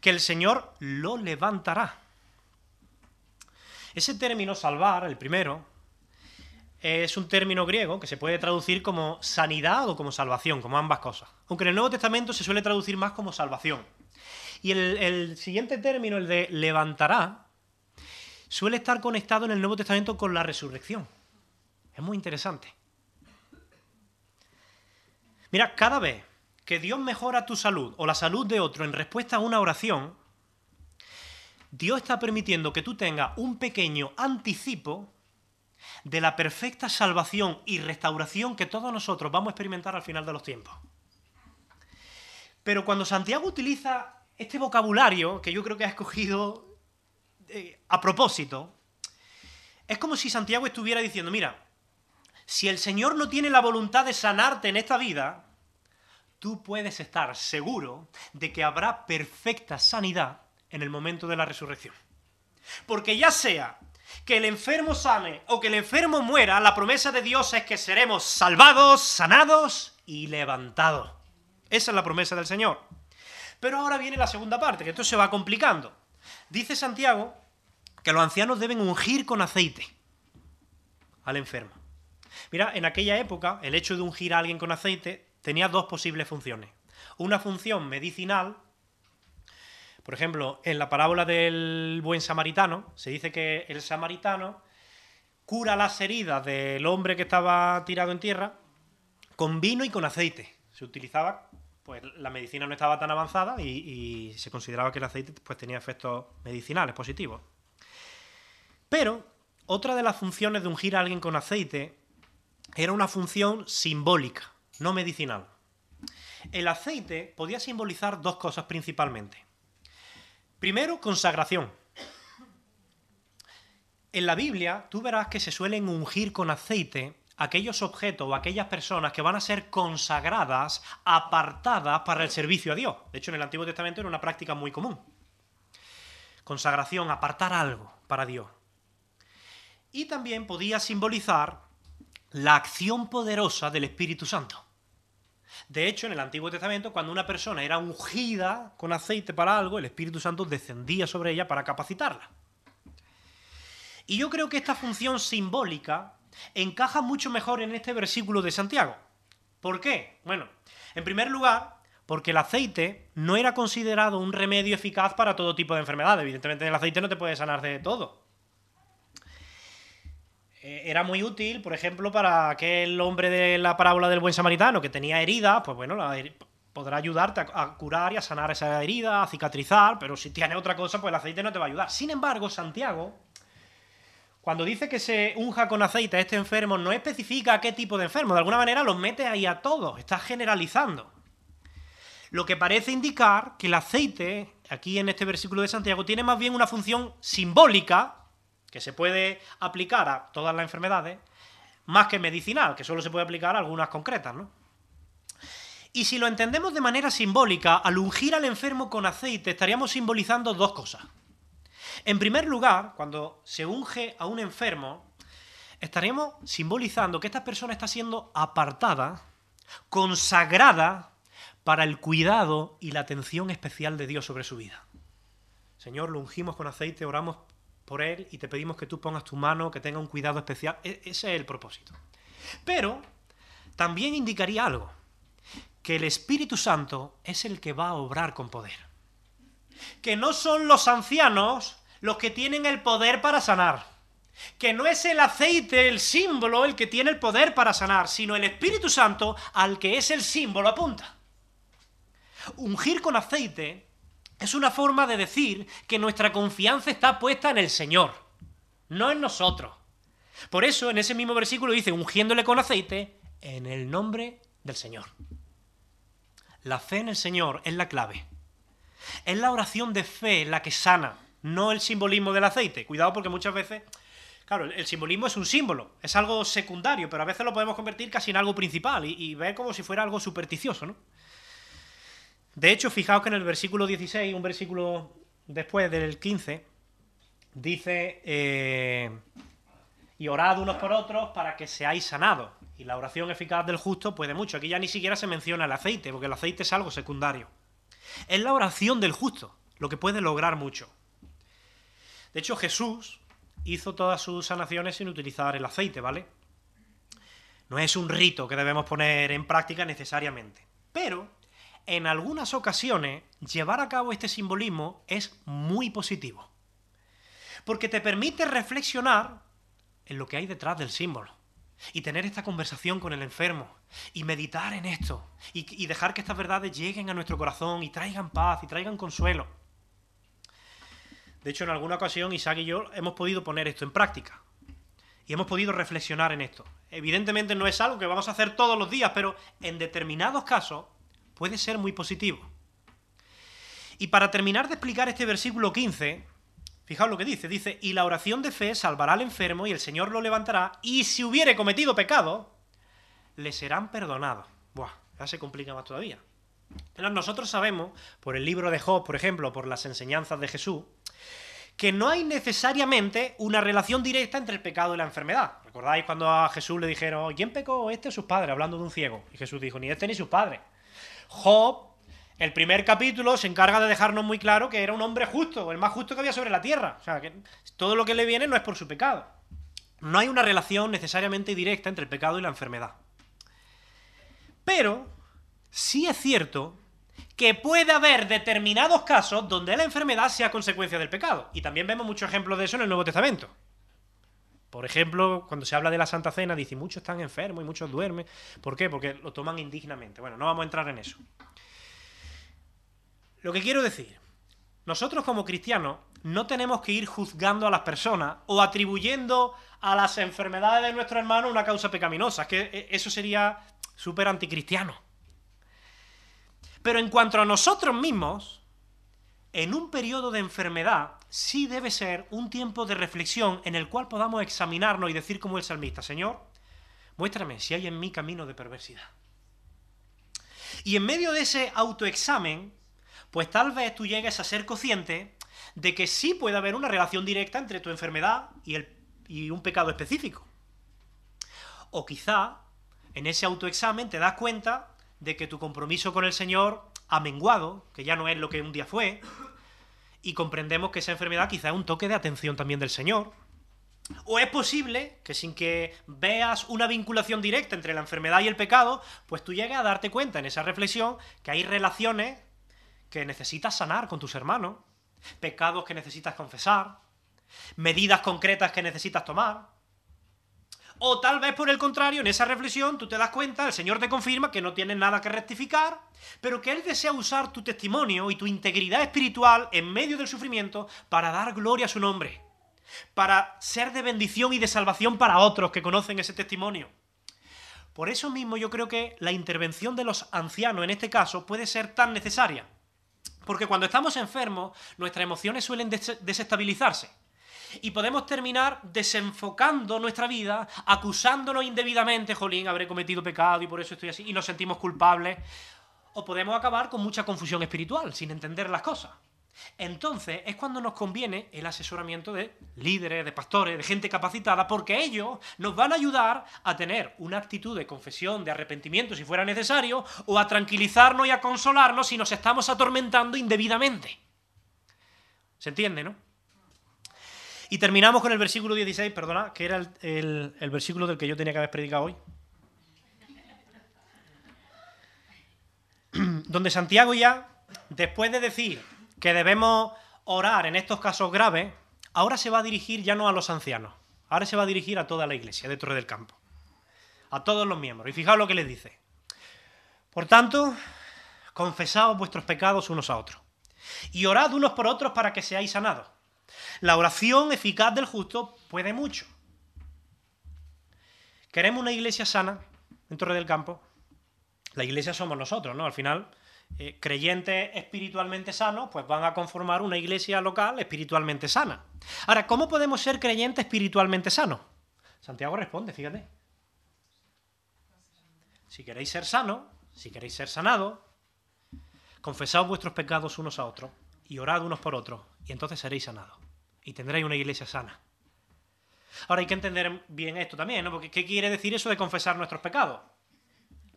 que el Señor lo levantará. Ese término salvar, el primero, es un término griego que se puede traducir como sanidad o como salvación, como ambas cosas. Aunque en el Nuevo Testamento se suele traducir más como salvación. Y el, siguiente término, el de levantará, suele estar conectado en el Nuevo Testamento con la resurrección. Es muy interesante. Mira, cada vez que Dios mejora tu salud o la salud de otro en respuesta a una oración, Dios está permitiendo que tú tengas un pequeño anticipo de la perfecta salvación y restauración que todos nosotros vamos a experimentar al final de los tiempos. Pero cuando Santiago utiliza este vocabulario, que yo creo que ha escogido eh, a propósito, es como si Santiago estuviera diciendo, mira, si el Señor no tiene la voluntad de sanarte en esta vida, tú puedes estar seguro de que habrá perfecta sanidad en el momento de la resurrección. Porque ya sea que el enfermo sane o que el enfermo muera, la promesa de Dios es que seremos salvados, sanados y levantados. Esa es la promesa del Señor. Pero ahora viene la segunda parte, que esto se va complicando. Dice Santiago que los ancianos deben ungir con aceite al enfermo. Mira, en aquella época el hecho de ungir a alguien con aceite tenía dos posibles funciones. Una función medicinal, por ejemplo, en la parábola del buen samaritano, se dice que el samaritano cura las heridas del hombre que estaba tirado en tierra con vino y con aceite. Se utilizaba, pues la medicina no estaba tan avanzada y, se consideraba que el aceite pues, tenía efectos medicinales positivos. Pero otra de las funciones de ungir a alguien con aceite era una función simbólica, no medicinal. El aceite podía simbolizar dos cosas principalmente. Primero, consagración. En la Biblia tú verás que se suelen ungir con aceite aquellos objetos o aquellas personas que van a ser consagradas, apartadas para el servicio a Dios. De hecho, en el Antiguo Testamento era una práctica muy común. Consagración, apartar algo para Dios. Y también podía simbolizar la acción poderosa del Espíritu Santo. De hecho, en el Antiguo Testamento, cuando una persona era ungida con aceite para algo, el Espíritu Santo descendía sobre ella para capacitarla. Y yo creo que esta función simbólica encaja mucho mejor en este versículo de Santiago. ¿Por qué? Bueno, en primer lugar, porque el aceite no era considerado un remedio eficaz para todo tipo de enfermedades. Evidentemente el aceite no te puede sanar de todo. Eh, era muy útil, por ejemplo, para aquel hombre de la parábola del buen samaritano que tenía herida, pues bueno, podrá ayudarte a, a, curar y a sanar esa herida, a cicatrizar, pero si tiene otra cosa, pues el aceite no te va a ayudar. Sin embargo, Santiago, cuando dice que se unja con aceite a este enfermo, no especifica qué tipo de enfermo, de alguna manera los mete ahí a todos, está generalizando. Lo que parece indicar que el aceite, aquí en este versículo de Santiago, tiene más bien una función simbólica, que se puede aplicar a todas las enfermedades, más que medicinal, que solo se puede aplicar a algunas concretas, ¿no? Y si lo entendemos de manera simbólica, al ungir al enfermo con aceite estaríamos simbolizando dos cosas. En primer lugar, cuando se unge a un enfermo, estaríamos simbolizando que esta persona está siendo apartada, consagrada para el cuidado y la atención especial de Dios sobre su vida. Señor, lo ungimos con aceite, oramos por él y te pedimos que tú pongas tu mano, que tenga un cuidado especial. E ese es el propósito. Pero también indicaría algo, que el Espíritu Santo es el que va a obrar con poder. Que no son los ancianos los que tienen el poder para sanar. Que no es el aceite, el símbolo, el que tiene el poder para sanar, sino el Espíritu Santo al que es el símbolo apunta. Ungir con aceite es una forma de decir que nuestra confianza está puesta en el Señor, no en nosotros. Por eso en ese mismo versículo dice, ungiéndole con aceite en el nombre del Señor. La fe en el Señor es la clave. Es la oración de fe la que sana, no el simbolismo del aceite. Cuidado porque muchas veces, claro, el simbolismo es un símbolo, es algo secundario, pero a veces lo podemos convertir casi en algo principal y, y ver como si fuera algo supersticioso, ¿no? De hecho, fijaos que en el versículo 16, un versículo después del 15, dice, eh, y orad unos por otros para que seáis sanados. Y la oración eficaz del justo puede mucho. Aquí ya ni siquiera se menciona el aceite, porque el aceite es algo secundario. Es la oración del justo lo que puede lograr mucho. De hecho, Jesús hizo todas sus sanaciones sin utilizar el aceite, ¿vale? No es un rito que debemos poner en práctica necesariamente. Pero en algunas ocasiones llevar a cabo este simbolismo es muy positivo. Porque te permite reflexionar en lo que hay detrás del símbolo. Y tener esta conversación con el enfermo. Y meditar en esto. Y, dejar que estas verdades lleguen a nuestro corazón y traigan paz y traigan consuelo. De hecho, en alguna ocasión Isaac y yo hemos podido poner esto en práctica. Y hemos podido reflexionar en esto. Evidentemente no es algo que vamos a hacer todos los días, pero en determinados casos puede ser muy positivo. Y para terminar de explicar este versículo 15, fijaos lo que dice, dice, y la oración de fe salvará al enfermo y el Señor lo levantará, y si hubiere cometido pecado, le serán perdonados. Buah, ya se complica más todavía. Pero nosotros sabemos, por el libro de Job, por ejemplo, por las enseñanzas de Jesús, que no hay necesariamente una relación directa entre el pecado y la enfermedad. ¿Recordáis cuando a Jesús le dijeron, ¿quién pecó este o sus padres? Hablando de un ciego. Y Jesús dijo, ni este ni sus padres. Job, el primer capítulo, se encarga de dejarnos muy claro que era un hombre justo, el más justo que había sobre la tierra. O sea, que todo lo que le viene no es por su pecado. No hay una relación necesariamente directa entre el pecado y la enfermedad. Pero sí es cierto que puede haber determinados casos donde la enfermedad sea consecuencia del pecado. Y también vemos muchos ejemplos de eso en el Nuevo Testamento. Por ejemplo, cuando se habla de la Santa Cena, dice, muchos están enfermos y muchos duermen. ¿Por qué? Porque lo toman indignamente. Bueno, no vamos a entrar en eso. Lo que quiero decir, nosotros como cristianos no tenemos que ir juzgando a las personas o atribuyendo a las enfermedades de nuestro hermano una causa pecaminosa. Que eh, eso sería súper anticristiano. Pero en cuanto a nosotros mismos, en un periodo de enfermedad sí debe ser un tiempo de reflexión en el cual podamos examinarnos y decir como el salmista, Señor, muéstrame si hay en mí camino de perversidad. Y en medio de ese autoexamen, pues tal vez tú llegues a ser consciente de que sí puede haber una relación directa entre tu enfermedad y, el, y un pecado específico. O quizá en ese autoexamen te das cuenta de que tu compromiso con el Señor ha menguado, que ya no es lo que un día fue, y comprendemos que esa enfermedad quizá es un toque de atención también del Señor. O es posible que sin que veas una vinculación directa entre la enfermedad y el pecado, pues tú llegues a darte cuenta en esa reflexión que hay relaciones que necesitas sanar con tus hermanos, pecados que necesitas confesar, medidas concretas que necesitas tomar. O tal vez por el contrario, en esa reflexión tú te das cuenta, el Señor te confirma que no tienes nada que rectificar, pero que Él desea usar tu testimonio y tu integridad espiritual en medio del sufrimiento para dar gloria a su nombre, para ser de bendición y de salvación para otros que conocen ese testimonio. Por eso mismo yo creo que la intervención de los ancianos en este caso puede ser tan necesaria. Porque cuando estamos enfermos, nuestras emociones suelen desestabilizarse y podemos terminar desenfocando nuestra vida, acusándonos indebidamente, jolín, habré cometido pecado y por eso estoy así, y nos sentimos culpables. O podemos acabar con mucha confusión espiritual, sin entender las cosas. Entonces es cuando nos conviene el asesoramiento de líderes, de pastores, de gente capacitada, porque ellos nos van a ayudar a tener una actitud de confesión, de arrepentimiento si fuera necesario, o a tranquilizarnos y a consolarnos si nos estamos atormentando indebidamente. ¿Se entiende, no? Y terminamos con el versículo 16, perdona, que era el, versículo del que yo tenía que haber predicado hoy. Donde Santiago ya, después de decir que debemos orar en estos casos graves, ahora se va a dirigir ya no a los ancianos, ahora se va a dirigir a toda la iglesia de Torre del Campo, a todos los miembros. Y fijaos lo que les dice. Por tanto, confesaos vuestros pecados unos a otros, y orad unos por otros para que seáis sanados. La oración eficaz del justo puede mucho. ¿Queremos una iglesia sana en Torre del Campo? La iglesia somos nosotros, ¿no? Al final, eh, creyentes espiritualmente sanos, pues van a conformar una iglesia local espiritualmente sana. Ahora, ¿cómo podemos ser creyentes espiritualmente sanos? Santiago responde, fíjate. Si queréis ser sanos, si queréis ser sanados, confesaos vuestros pecados unos a otros y orad unos por otros, y entonces seréis sanados y tendréis una iglesia sana. Ahora hay que entender bien esto también, ¿no? Porque ¿qué quiere decir eso de confesar nuestros pecados?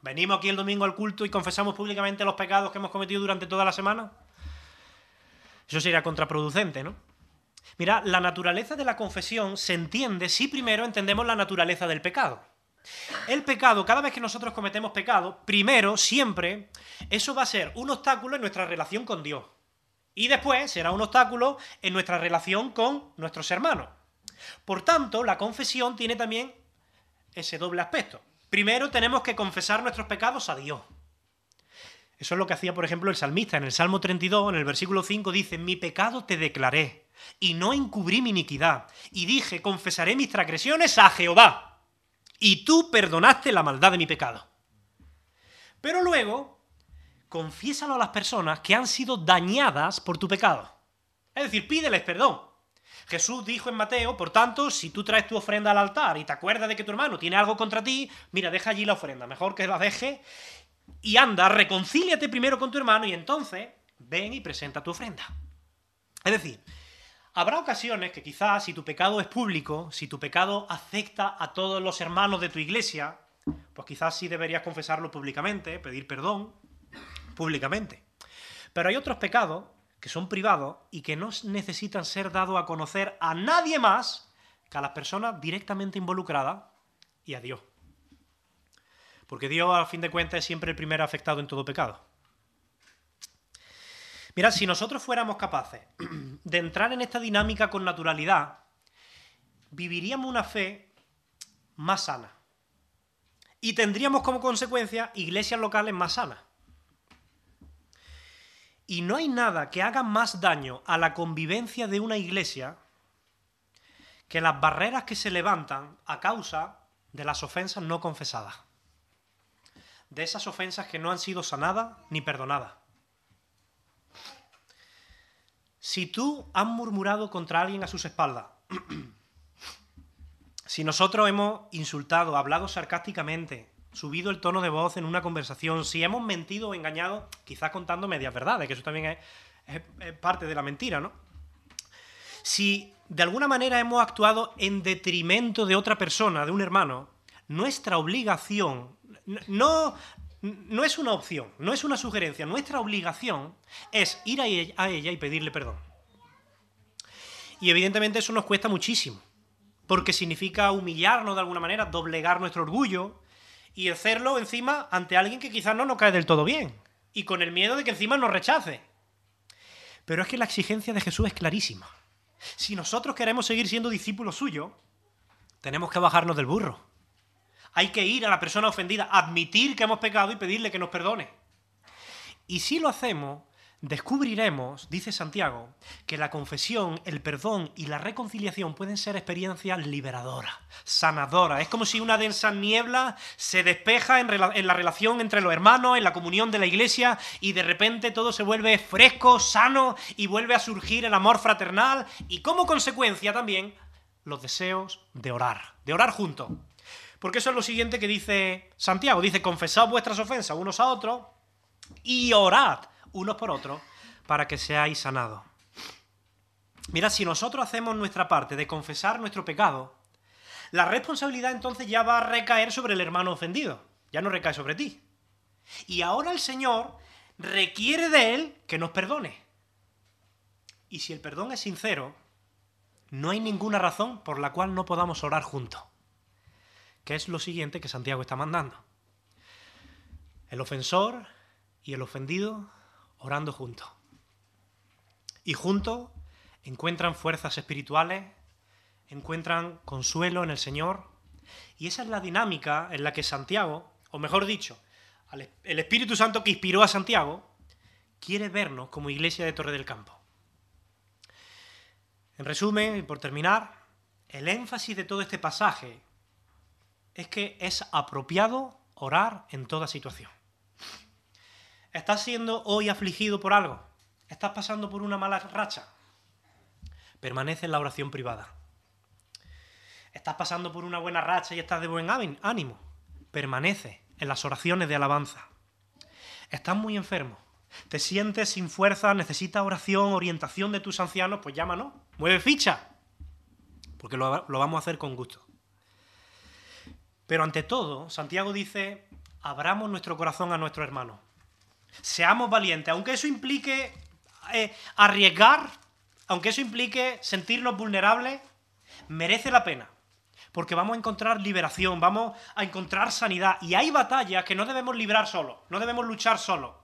¿Venimos aquí el domingo al culto y confesamos públicamente los pecados que hemos cometido durante toda la semana? Eso sería contraproducente, ¿no? Mira, la naturaleza de la confesión se entiende si primero entendemos la naturaleza del pecado. El pecado, cada vez que nosotros cometemos pecado, primero, siempre, eso va a ser un obstáculo en nuestra relación con Dios. Y después será un obstáculo en nuestra relación con nuestros hermanos. Por tanto, la confesión tiene también ese doble aspecto. Primero tenemos que confesar nuestros pecados a Dios. Eso es lo que hacía, por ejemplo, el salmista. En el Salmo 32, en el versículo 5, dice, mi pecado te declaré, y no encubrí mi iniquidad, y dije, confesaré mis transgresiones a Jehová, y tú perdonaste la maldad de mi pecado. Pero luego confiésalo a las personas que han sido dañadas por tu pecado. Es decir, pídeles perdón. Jesús dijo en Mateo, por tanto, si tú traes tu ofrenda al altar y te acuerdas de que tu hermano tiene algo contra ti, mira, deja allí la ofrenda, mejor que la deje y anda, reconcíliate primero con tu hermano y entonces ven y presenta tu ofrenda. Es decir, habrá ocasiones que quizás si tu pecado es público, si tu pecado afecta a todos los hermanos de tu iglesia, pues quizás sí deberías confesarlo públicamente, pedir perdón públicamente. Pero hay otros pecados que son privados y que no necesitan ser dados a conocer a nadie más que a las personas directamente involucradas y a Dios. Porque Dios, a fin de cuentas, es siempre el primer afectado en todo pecado. Mira, si nosotros fuéramos capaces de entrar en esta dinámica con naturalidad, viviríamos una fe más sana. Y tendríamos como consecuencia iglesias locales más sanas. Y no hay nada que haga más daño a la convivencia de una iglesia que las barreras que se levantan a causa de las ofensas no confesadas. De esas ofensas que no han sido sanadas ni perdonadas. Si tú has murmurado contra alguien a sus espaldas, si nosotros hemos insultado, hablado sarcásticamente, subido el tono de voz en una conversación, si hemos mentido o engañado, quizás contando medias verdades, que eso también es, parte de la mentira, ¿no? Si de alguna manera hemos actuado en detrimento de otra persona, de un hermano, nuestra obligación, no, no es una opción, no es una sugerencia, nuestra obligación es ir a ella y pedirle perdón. Y evidentemente eso nos cuesta muchísimo, porque significa humillarnos de alguna manera, doblegar nuestro orgullo y hacerlo encima ante alguien que quizás no nos cae del todo bien, y con el miedo de que encima nos rechace. Pero es que la exigencia de Jesús es clarísima. Si nosotros queremos seguir siendo discípulos suyos, tenemos que bajarnos del burro. Hay que ir a la persona ofendida, admitir que hemos pecado y pedirle que nos perdone. Y si lo hacemos, descubriremos, dice Santiago, que la confesión, el perdón y la reconciliación pueden ser experiencias liberadoras, sanadoras. Es como si una densa niebla se despeja en, la relación entre los hermanos, en la comunión de la iglesia, y de repente todo se vuelve fresco, sano, y vuelve a surgir el amor fraternal, y como consecuencia también los deseos de orar, de orar juntos. Porque eso es lo siguiente que dice Santiago. Dice, confesad vuestras ofensas unos a otros y orad unos por otros para que seáis sanados. Mira, si nosotros hacemos nuestra parte de confesar nuestro pecado, la responsabilidad entonces ya va a recaer sobre el hermano ofendido, ya no recae sobre ti. Y ahora el Señor requiere de él que nos perdone. Y si el perdón es sincero, no hay ninguna razón por la cual no podamos orar juntos. Que es lo siguiente que Santiago está mandando. El ofensor y el ofendido orando juntos. Y juntos encuentran fuerzas espirituales, encuentran consuelo en el Señor. Y esa es la dinámica en la que Santiago, o mejor dicho, el Espíritu Santo que inspiró a Santiago, quiere vernos como iglesia de Torre del Campo. En resumen, y por terminar, el énfasis de todo este pasaje es que es apropiado orar en toda situación. ¿Estás siendo hoy afligido por algo? ¿Estás pasando por una mala racha? Permanece en la oración privada. ¿Estás pasando por una buena racha y estás de buen ánimo? Permanece en las oraciones de alabanza. ¿Estás muy enfermo? ¿Te sientes sin fuerza? ¿Necesitas oración, orientación de tus ancianos? Pues llámanos. Mueve ficha. Porque lo, lo vamos a hacer con gusto. Pero ante todo, Santiago dice, abramos nuestro corazón a nuestro hermano. Seamos valientes, aunque eso implique eh, arriesgar, aunque eso implique sentirnos vulnerables, merece la pena. Porque vamos a encontrar liberación, vamos a encontrar sanidad. Y hay batallas que no debemos librar solos, no debemos luchar solos.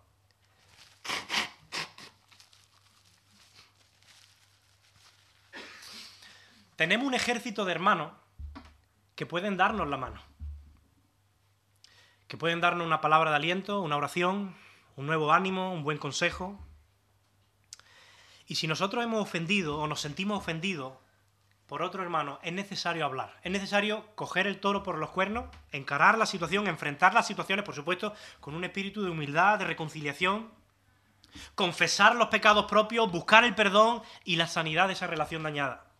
Tenemos un ejército de hermanos que pueden darnos la mano. Que pueden darnos una palabra de aliento, una oración, un nuevo ánimo, un buen consejo. Y si nosotros hemos ofendido o nos sentimos ofendidos por otro hermano, es necesario hablar. Es necesario coger el toro por los cuernos, encarar la situación, enfrentar las situaciones, por supuesto, con un espíritu de humildad, de reconciliación, confesar los pecados propios, buscar el perdón y la sanidad de esa relación dañada.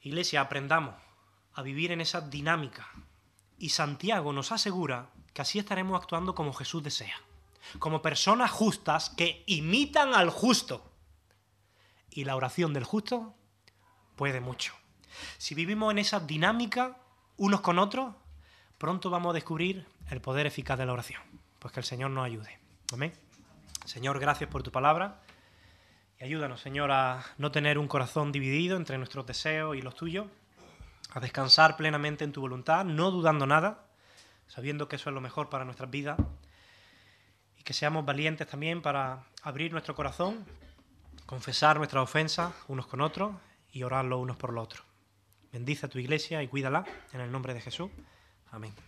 Iglesia, aprendamos a vivir en esa dinámica. Y Santiago nos asegura que así estaremos actuando como Jesús desea, como personas justas que imitan al justo. Y la oración del justo puede mucho. Si vivimos en esa dinámica unos con otros, pronto vamos a descubrir el poder eficaz de la oración. Pues que el Señor nos ayude. Amén. Señor, gracias por tu palabra. Y ayúdanos, Señor, a no tener un corazón dividido entre nuestros deseos y los tuyos, a descansar plenamente en tu voluntad, no dudando nada, sabiendo que eso es lo mejor para nuestras vidas, y que seamos valientes también para abrir nuestro corazón, confesar nuestras ofensas unos con otros y orar los unos por los otros. Bendice a tu iglesia y cuídala en el nombre de Jesús. Amén.